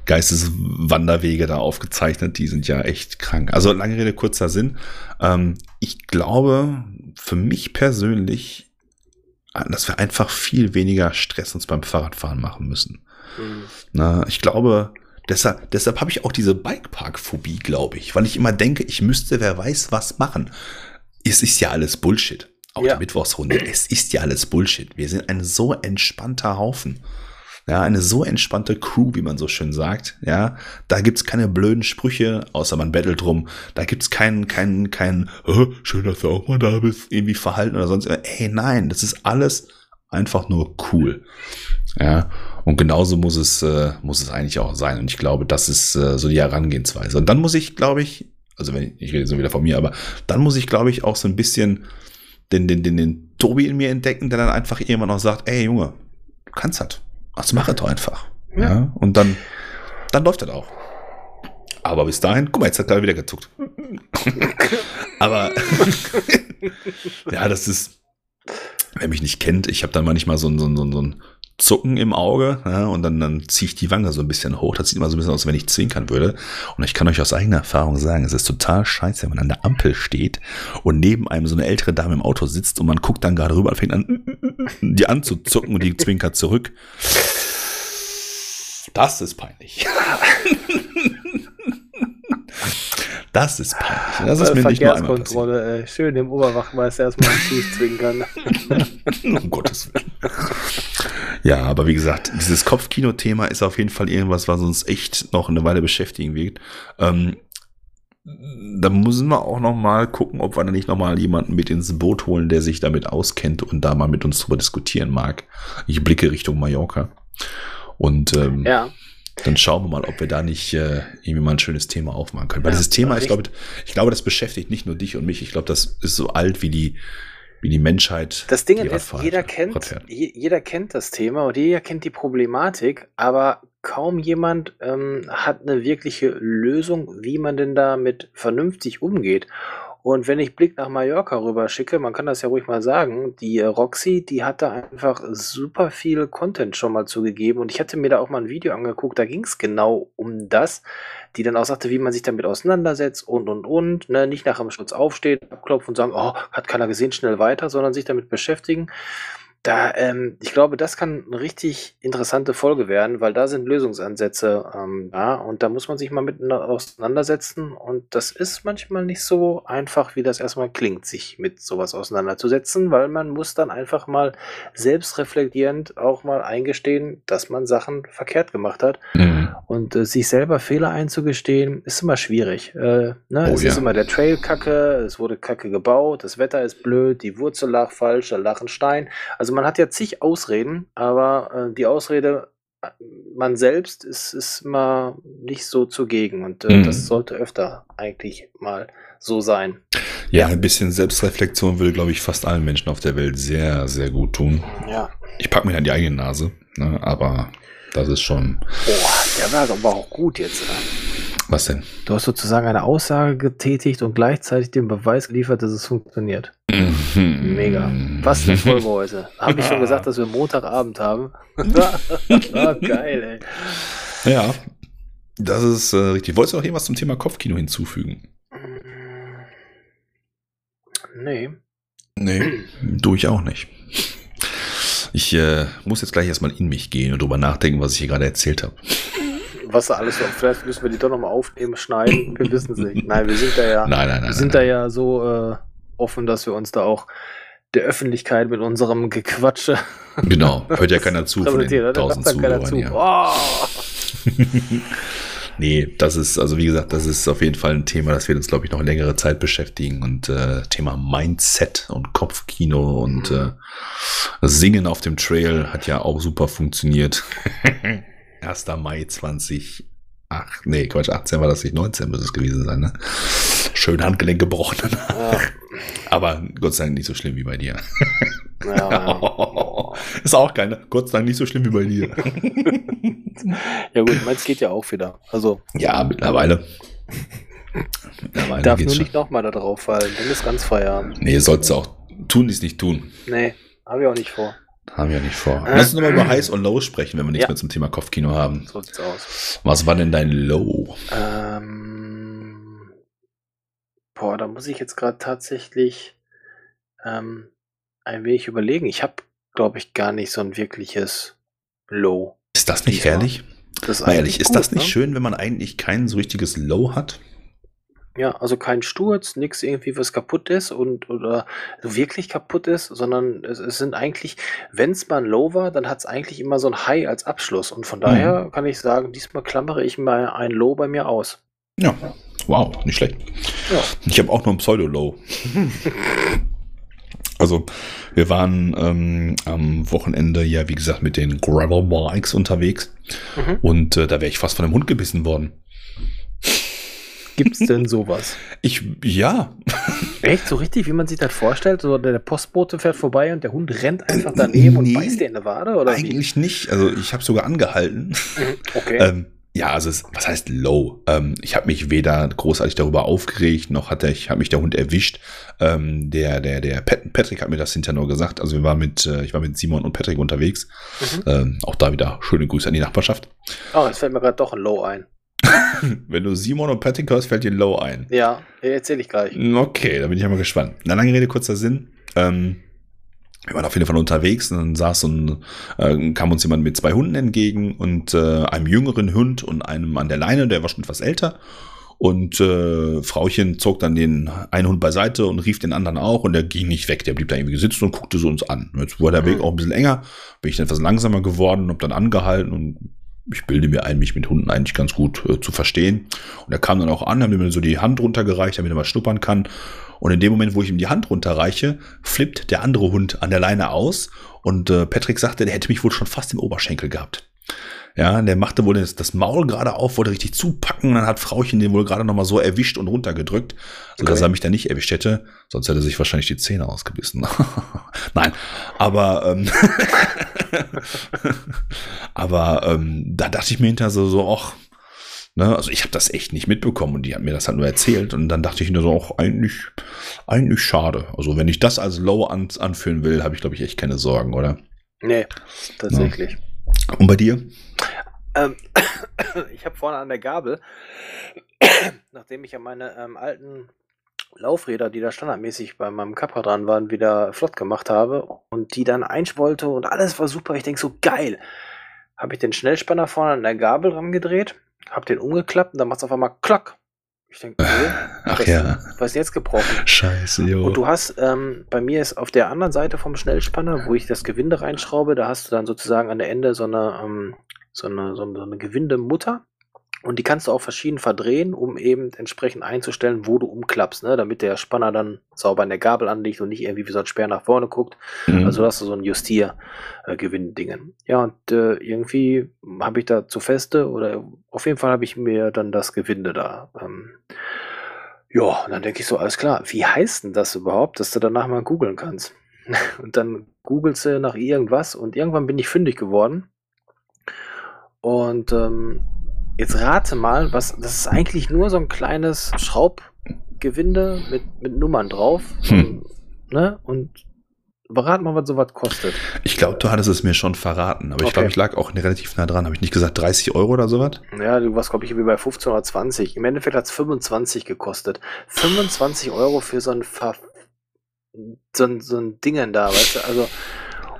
Geisteswanderwege da aufgezeichnet. Die sind ja echt krank. Also lange Rede, kurzer Sinn. Ähm, ich glaube, für mich persönlich, dass wir einfach viel weniger Stress uns beim Fahrradfahren machen müssen. Mhm. Na, ich glaube, deshalb, deshalb habe ich auch diese Bikepark-Phobie, glaube ich, weil ich immer denke, ich müsste, wer weiß, was machen. Es ist ja alles Bullshit. Auch ja. die Mittwochsrunde. Es ist ja alles Bullshit. Wir sind ein so entspannter Haufen. Ja, eine so entspannte Crew, wie man so schön sagt. Ja, da gibt's keine blöden Sprüche, außer man bettelt drum. Da gibt's keinen, keinen, keinen, oh, schön, dass du auch mal da bist, irgendwie verhalten oder sonst. Ey, nein, das ist alles einfach nur cool. Ja, und genauso muss es, äh, muss es eigentlich auch sein. Und ich glaube, das ist äh, so die Herangehensweise. Und dann muss ich, glaube ich, also wenn ich, ich rede so wieder von mir, aber dann muss ich, glaube ich, auch so ein bisschen den, den, den, den Tobi in mir entdecken, der dann einfach irgendwann auch sagt, ey Junge, du kannst das. Also mach es doch einfach. Ja. ja. Und dann, dann läuft das auch. Aber bis dahin, guck mal, jetzt hat gerade wieder gezuckt. Aber ja, das ist, wer mich nicht kennt, ich habe dann manchmal so ein, so ein, so ein Zucken im Auge ja, und dann, dann ziehe ich die Wange so ein bisschen hoch. Das sieht immer so ein bisschen aus, als wenn ich zwinkern würde. Und ich kann euch aus eigener Erfahrung sagen, es ist total scheiße, wenn man an der Ampel steht und neben einem so eine ältere Dame im Auto sitzt und man guckt dann gerade rüber und fängt an, die anzuzucken und die zwinkert zurück. Das ist peinlich. Das ist peinlich. Das ist mir nicht nur einmal passiert. Schön dem Oberwachmeister erstmal einen Fuß zwinkern. um Gottes Willen. Ja, aber wie gesagt, dieses Kopfkino-Thema ist auf jeden Fall irgendwas, was uns echt noch eine Weile beschäftigen wird. Ähm, da müssen wir auch noch mal gucken, ob wir da nicht noch mal jemanden mit ins Boot holen, der sich damit auskennt und da mal mit uns drüber diskutieren mag. Ich blicke Richtung Mallorca. Und ähm, ja. dann schauen wir mal, ob wir da nicht äh, irgendwie mal ein schönes Thema aufmachen können. Weil ja, dieses Thema, ich glaube, ich glaube, das beschäftigt nicht nur dich und mich. Ich glaube, das ist so alt wie die wie die Menschheit. Das Ding ist, jeder kennt, jeder kennt das Thema und jeder kennt die Problematik, aber kaum jemand ähm, hat eine wirkliche Lösung, wie man denn damit vernünftig umgeht. Und wenn ich Blick nach Mallorca rüber schicke, man kann das ja ruhig mal sagen, die äh, Roxy, die hat da einfach super viel Content schon mal zugegeben. Und ich hatte mir da auch mal ein Video angeguckt, da ging es genau um das, die dann auch sagte, wie man sich damit auseinandersetzt und und und. Ne? Nicht nach dem Schutz aufsteht, abklopfen und sagen, oh, hat keiner gesehen, schnell weiter, sondern sich damit beschäftigen. Da, ähm, ich glaube, das kann eine richtig interessante Folge werden, weil da sind Lösungsansätze ähm, da und da muss man sich mal miteinander auseinandersetzen und das ist manchmal nicht so einfach, wie das erstmal klingt, sich mit sowas auseinanderzusetzen, weil man muss dann einfach mal selbstreflektierend auch mal eingestehen, dass man Sachen verkehrt gemacht hat mhm. und äh, sich selber Fehler einzugestehen, ist immer schwierig. Äh, ne? Oh, es ja. ist immer der Trail kacke, es wurde kacke gebaut, das Wetter ist blöd, die Wurzel lag falsch, da lag ein Stein. Also man hat ja zig Ausreden, aber äh, die Ausrede, äh, man selbst ist, ist immer nicht so zugegen und äh, mhm. das sollte öfter eigentlich mal so sein. Ja, ein bisschen Selbstreflexion würde, glaube ich, fast allen Menschen auf der Welt sehr, sehr gut tun. Ja. Ich packe mir an die eigene Nase, ne, aber das ist schon. Boah, der war aber auch gut jetzt. Was denn? Du hast sozusagen eine Aussage getätigt und gleichzeitig den Beweis geliefert, dass es funktioniert. Mhm. Mega. Was eine Folge heute. Habe ich schon gesagt, dass wir Montagabend haben? oh, geil, ey. Ja, das ist äh, richtig. Wolltest du noch irgendwas zum Thema Kopfkino hinzufügen? Nee. Nee, du ich auch nicht. Ich äh, muss jetzt gleich erstmal in mich gehen und drüber nachdenken, was ich hier gerade erzählt habe was da alles noch. Vielleicht müssen wir die doch nochmal aufnehmen, schneiden. Wir wissen es nicht. Nein, wir sind da ja, nein, nein, nein, wir sind da ja so äh, offen, dass wir uns da auch der Öffentlichkeit mit unserem Gequatsche. Genau, hört ja keiner zu von den tausend Zuhörern. Zu. Ja. Oh. nee, das ist, also wie gesagt, das ist auf jeden Fall ein Thema, das wird uns, glaube ich, noch längere Zeit beschäftigen. Und äh, Thema Mindset und Kopfkino und mhm. äh, Singen auf dem Trail hat ja auch super funktioniert. 1. Mai 20. Ach, nee, Quatsch, 18 war das nicht, 19 muss es gewesen sein, ne? Schön Handgelenk gebrochen. Ja. Aber Gott sei Dank nicht so schlimm wie bei dir. Ja, ja. Ist auch keine. Gott sei Dank nicht so schlimm wie bei dir. ja gut, meins geht ja auch wieder. Also. Ja, mittlerweile. mittlerweile Darf nur nicht nochmal da drauf fallen, dann ist ganz Feierabend. Nee, sollst du auch tun, dies nicht tun. Nee, habe ich auch nicht vor. Haben wir nicht vor. Lass uns nochmal über Highs und Lows sprechen, wenn wir nichts ja. mehr zum Thema Kopfkino haben. So sieht's aus. Was war denn dein Low? Ähm, boah, da muss ich jetzt gerade tatsächlich ähm, ein wenig überlegen. Ich habe, glaube ich, gar nicht so ein wirkliches Low. Ist das nicht herrlich? Das ist ehrlich, ist gut, das nicht ne? schön, wenn man eigentlich kein so richtiges Low hat? Ja, also kein Sturz, nichts irgendwie, was kaputt ist und oder wirklich kaputt ist, sondern es, es sind eigentlich, wenn es mal ein Low war, dann hat es eigentlich immer so ein High als Abschluss. Und von daher mhm. kann ich sagen, diesmal klammere ich mal ein Low bei mir aus. Ja, wow, nicht schlecht. Ja. Ich habe auch nur ein Pseudo-Low. also, wir waren ähm, am Wochenende ja, wie gesagt, mit den Gravel Bikes unterwegs. Mhm. Und äh, da wäre ich fast von einem Hund gebissen worden. Gibt es denn sowas? Ich, ja. Echt? So richtig, wie man sich das vorstellt? So, der Postbote fährt vorbei und der Hund rennt einfach daneben nee, und beißt dir in der Wade? Oder eigentlich wie? nicht. Also ich habe sogar angehalten. Mhm, okay. ähm, ja, also es, was heißt low? Ähm, ich habe mich weder großartig darüber aufgeregt, noch hat ich habe mich der Hund erwischt. Ähm, der, der, der Patrick hat mir das hinterher nur gesagt. Also wir waren mit, äh, ich war mit Simon und Patrick unterwegs. Mhm. Ähm, auch da wieder schöne Grüße an die Nachbarschaft. Oh, jetzt fällt mir gerade doch ein Low ein. Wenn du Simon und Patrick hörst, fällt dir Low ein. Ja, erzähle ich gleich. Okay, da bin ich ja mal gespannt. Na, lange Rede, kurzer Sinn. Ähm, wir waren auf jeden Fall unterwegs und dann saß und äh, kam uns jemand mit zwei Hunden entgegen und äh, einem jüngeren Hund und einem an der Leine, der war schon etwas älter. Und äh, Frauchen zog dann den einen Hund beiseite und rief den anderen auch und der ging nicht weg. Der blieb da irgendwie sitzen und guckte so uns an. Jetzt wurde der Weg mhm. auch ein bisschen enger, bin ich dann etwas langsamer geworden, hab dann angehalten und ich bilde mir ein, mich mit Hunden eigentlich ganz gut äh, zu verstehen. Und er kam dann auch an, hat mir so die Hand runtergereicht, damit er mal schnuppern kann. Und in dem Moment, wo ich ihm die Hand runterreiche, flippt der andere Hund an der Leine aus. Und äh, Patrick sagte, der hätte mich wohl schon fast im Oberschenkel gehabt. Ja, der machte wohl das, das Maul gerade auf, wollte richtig zupacken, dann hat Frauchen den wohl gerade nochmal so erwischt und runtergedrückt, sodass okay. er mich da nicht erwischt hätte. Sonst hätte er sich wahrscheinlich die Zähne ausgebissen. Nein, aber ähm, aber ähm, da dachte ich mir hinterher so, so ach, ne, also ich habe das echt nicht mitbekommen und die hat mir das halt nur erzählt und dann dachte ich mir so, auch eigentlich, eigentlich schade. Also wenn ich das als Low an, anführen will, habe ich glaube ich echt keine Sorgen, oder? Nee, tatsächlich. Ja. Und bei dir? Ähm, ich habe vorne an der Gabel, nachdem ich ja meine ähm, alten Laufräder, die da standardmäßig bei meinem Capra dran waren, wieder flott gemacht habe und die dann einswollte und alles war super. Ich denke so, geil. Habe ich den Schnellspanner vorne an der Gabel rangedreht, habe den umgeklappt und dann macht es auf einmal klack. Ich denke, okay, Ach was, ja. Was ist jetzt gebrochen? Scheiße, jo. Und du hast, ähm, bei mir ist auf der anderen Seite vom Schnellspanner, wo ich das Gewinde reinschraube, da hast du dann sozusagen an der Ende so eine, ähm, so eine, so eine Gewindemutter. Und die kannst du auch verschieden verdrehen, um eben entsprechend einzustellen, wo du umklappst, ne? damit der Spanner dann sauber an der Gabel anliegt und nicht irgendwie wie so ein Speer nach vorne guckt. Mhm. Also hast du so ein Justier-Gewinn-Dingen. Äh, ja, und äh, irgendwie habe ich da zu feste oder auf jeden Fall habe ich mir dann das Gewinde da. Ähm, ja, und dann denke ich so, alles klar, wie heißt denn das überhaupt, dass du danach mal googeln kannst? und dann googelst du nach irgendwas und irgendwann bin ich fündig geworden. Und ähm, Jetzt rate mal, was, das ist eigentlich nur so ein kleines Schraubgewinde mit, mit Nummern drauf. Hm. Ne? Und verrat mal, was sowas kostet. Ich glaube, du hattest es mir schon verraten, aber okay. ich glaube, ich lag auch relativ nah dran. Habe ich nicht gesagt 30 Euro oder sowas? Ja, du warst, glaube ich, wie bei 15 oder 20. Im Endeffekt hat es 25 gekostet. 25 Euro für so ein, Ver so ein, so ein Dingen da, weißt du? Also,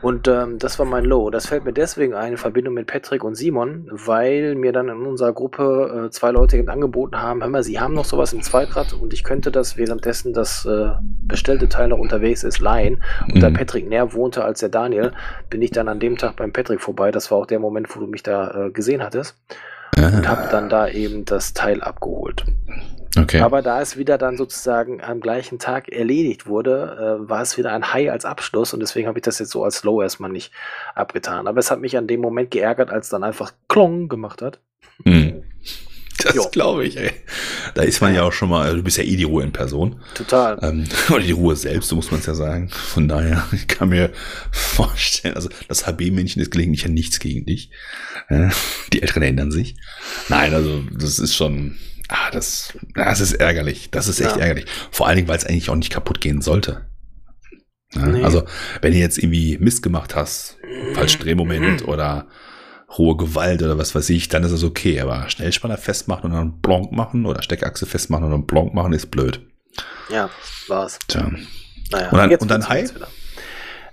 und ähm, das war mein Low. Das fällt mir deswegen ein in Verbindung mit Patrick und Simon, weil mir dann in unserer Gruppe äh, zwei Leute angeboten haben, hör mal, sie haben noch sowas im Zweitrad und ich könnte das währenddessen das äh, bestellte Teil noch unterwegs ist leihen. Und mhm. da Patrick näher wohnte als der Daniel, bin ich dann an dem Tag beim Patrick vorbei. Das war auch der Moment, wo du mich da äh, gesehen hattest. Ah. Und habe dann da eben das Teil abgeholt. Okay. Aber da es wieder dann sozusagen am gleichen Tag erledigt wurde, äh, war es wieder ein High als Abschluss und deswegen habe ich das jetzt so als Low erstmal nicht abgetan. Aber es hat mich an dem Moment geärgert, als dann einfach Klong gemacht hat. Hm. Das glaube ich, ey. Da ist man ja auch schon mal, also du bist ja eh die Ruhe in Person. Total. Ähm, oder die Ruhe selbst, so muss man es ja sagen. Von daher, ich kann mir vorstellen, also das HB-Männchen ist gelegentlich ja nichts gegen dich. Äh, die Älteren erinnern sich. Nein, also das ist schon, Ah, das, das ist ärgerlich. Das ist echt ja. ärgerlich. Vor allen Dingen, weil es eigentlich auch nicht kaputt gehen sollte. Ja, nee. Also, wenn du jetzt irgendwie Mist gemacht hast, Falschdrehmoment mhm. oder hohe Gewalt oder was weiß ich, dann ist es okay. Aber Schnellspanner festmachen und dann Blanc machen oder Steckachse festmachen und dann Blanc machen ist blöd. Ja, war's. Tja. Naja, und dann, und dann High?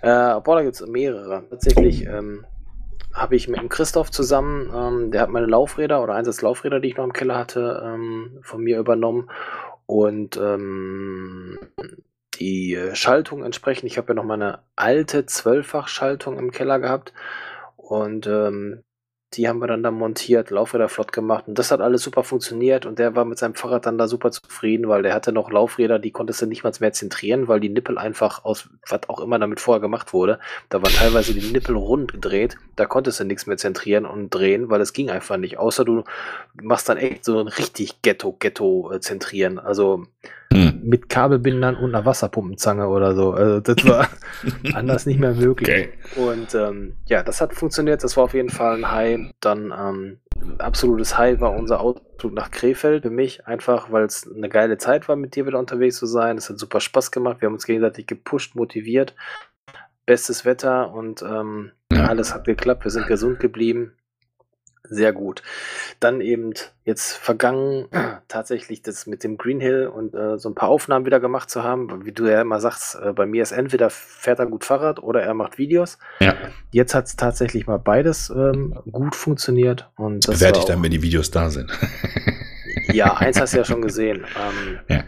Äh, boah, da gibt's mehrere. Tatsächlich, oh. ähm, habe ich mit dem Christoph zusammen, ähm, der hat meine Laufräder oder Einsatz Laufräder, die ich noch im Keller hatte, ähm, von mir übernommen. Und ähm, die Schaltung entsprechend, ich habe ja noch meine alte Zwölffach-Schaltung im Keller gehabt. Und ähm, die haben wir dann da montiert, Laufräder flott gemacht und das hat alles super funktioniert und der war mit seinem Fahrrad dann da super zufrieden, weil der hatte noch Laufräder, die konntest du nicht mal mehr zentrieren, weil die Nippel einfach aus, was auch immer damit vorher gemacht wurde, da waren teilweise die Nippel rund gedreht, da konntest du nichts mehr zentrieren und drehen, weil es ging einfach nicht, außer du machst dann echt so ein richtig Ghetto-Ghetto äh, also hm. mit Kabelbindern und einer Wasserpumpenzange oder so. Also das war anders nicht mehr möglich. Okay. Und ähm, ja, das hat funktioniert. Das war auf jeden Fall ein High. Dann ähm, absolutes High war unser Ausflug nach Krefeld für mich, einfach weil es eine geile Zeit war, mit dir wieder unterwegs zu sein. Es hat super Spaß gemacht. Wir haben uns gegenseitig gepusht, motiviert. Bestes Wetter und ähm, ja. alles hat geklappt. Wir sind gesund geblieben sehr gut. Dann eben jetzt vergangen tatsächlich das mit dem Green Hill und äh, so ein paar Aufnahmen wieder gemacht zu haben. Wie du ja immer sagst, äh, bei mir ist entweder fährt er gut Fahrrad oder er macht Videos. Ja. Jetzt hat es tatsächlich mal beides ähm, gut funktioniert. Und das Bewerte ich dann, wenn die Videos da sind. ja, eins hast du ja schon gesehen. Ähm, ja.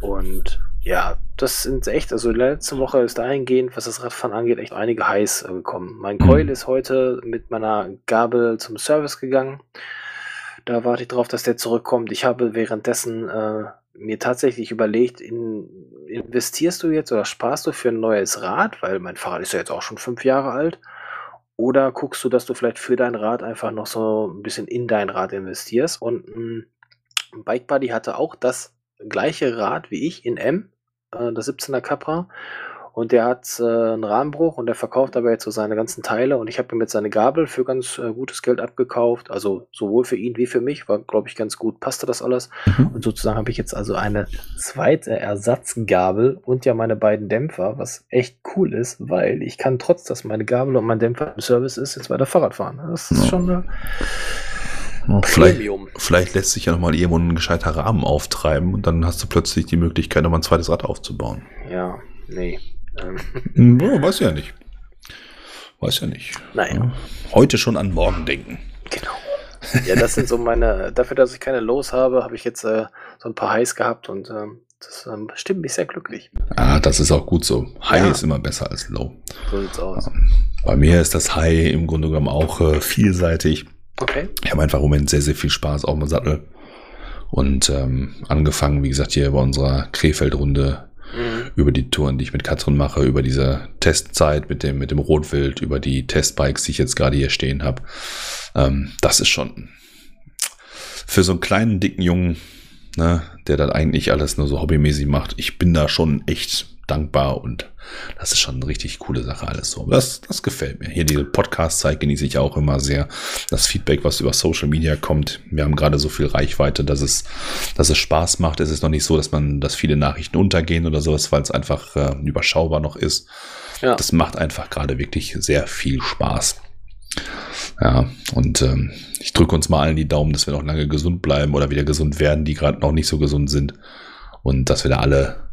Und ja, das sind echt, also letzte Woche ist dahingehend, was das Radfahren angeht, echt einige heiß äh, gekommen. Mein Coil mhm. ist heute mit meiner Gabel zum Service gegangen. Da warte ich drauf, dass der zurückkommt. Ich habe währenddessen äh, mir tatsächlich überlegt, in, investierst du jetzt oder sparst du für ein neues Rad, weil mein Fahrrad ist ja jetzt auch schon fünf Jahre alt, oder guckst du, dass du vielleicht für dein Rad einfach noch so ein bisschen in dein Rad investierst? Und ein Bike Buddy hatte auch das gleiche Rad wie ich in M, äh, der 17er Capra. Und der hat äh, einen Rahmenbruch und der verkauft aber jetzt so seine ganzen Teile. Und ich habe ihm jetzt seine Gabel für ganz äh, gutes Geld abgekauft. Also sowohl für ihn wie für mich. War, glaube ich, ganz gut. Passte das alles. Mhm. Und sozusagen habe ich jetzt also eine zweite Ersatzgabel und ja meine beiden Dämpfer, was echt cool ist, weil ich kann trotz, dass meine Gabel und mein Dämpfer im Service ist, jetzt weiter Fahrrad fahren. Das ist schon eine vielleicht, vielleicht lässt sich ja nochmal irgendwo ein gescheiter Rahmen auftreiben und dann hast du plötzlich die Möglichkeit, nochmal ein zweites Rad aufzubauen. Ja, nee. Ähm. Ja, weiß ja nicht. Weiß ja nicht. Nein. Heute schon an morgen denken. Genau. Ja, das sind so meine, dafür, dass ich keine Los habe, habe ich jetzt äh, so ein paar Highs gehabt und ähm, das ähm, stimmt mich sehr glücklich. Ah, das ist auch gut so. High ja. ist immer besser als Low. So sieht's aus. Ähm, bei mir ist das High im Grunde genommen auch äh, vielseitig. Okay. Ich habe einfach im Moment sehr, sehr viel Spaß auf dem Sattel. Und ähm, angefangen, wie gesagt, hier bei unserer Krefeld-Runde mhm. über die Touren, die ich mit Katrin mache, über diese Testzeit mit dem, mit dem Rotwild, über die Testbikes, die ich jetzt gerade hier stehen habe. Ähm, das ist schon für so einen kleinen, dicken Jungen, ne, der das eigentlich alles nur so hobbymäßig macht. Ich bin da schon echt dankbar und das ist schon eine richtig coole Sache alles so. Das, das gefällt mir. Hier die Podcast-Zeit genieße ich auch immer sehr. Das Feedback, was über Social Media kommt. Wir haben gerade so viel Reichweite, dass es, dass es Spaß macht. Es ist noch nicht so, dass man, dass viele Nachrichten untergehen oder sowas, weil es einfach äh, überschaubar noch ist. Ja. Das macht einfach gerade wirklich sehr viel Spaß. Ja, und ähm, ich drücke uns mal allen die Daumen, dass wir noch lange gesund bleiben oder wieder gesund werden, die gerade noch nicht so gesund sind. Und dass wir da alle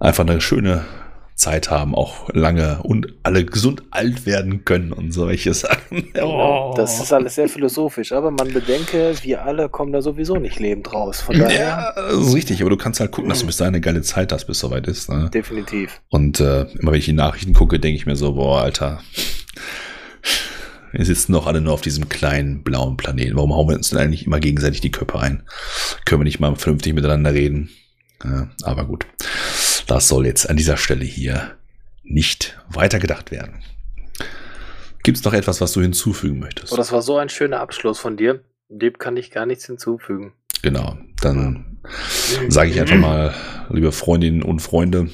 einfach eine schöne Zeit haben, auch lange und alle gesund alt werden können und solche Sachen. Oh. Das ist alles sehr philosophisch, aber man bedenke, wir alle kommen da sowieso nicht lebend raus. Von daher. Ja, das ist richtig, aber du kannst halt gucken, dass du bis dahin eine geile Zeit hast, bis es soweit ist. Ne? Definitiv. Und äh, immer wenn ich die Nachrichten gucke, denke ich mir so, boah, Alter, wir sitzen doch alle nur auf diesem kleinen blauen Planeten. Warum hauen wir uns denn eigentlich immer gegenseitig die Köpfe ein? Können wir nicht mal vernünftig miteinander reden? Aber gut, das soll jetzt an dieser Stelle hier nicht weitergedacht werden. Gibt es noch etwas, was du hinzufügen möchtest? Oh, das war so ein schöner Abschluss von dir. Dem kann ich gar nichts hinzufügen. Genau, dann sage ich einfach mal, liebe Freundinnen und Freunde,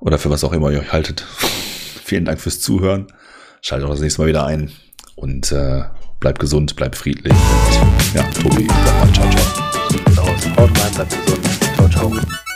oder für was auch immer ihr euch haltet, vielen Dank fürs Zuhören. Schaltet auch das nächste Mal wieder ein und äh, bleibt gesund, bleibt friedlich. Und ja, Tobi, sag mal ciao, ciao. Haut rein, bleibt gesund. Ciao, ciao.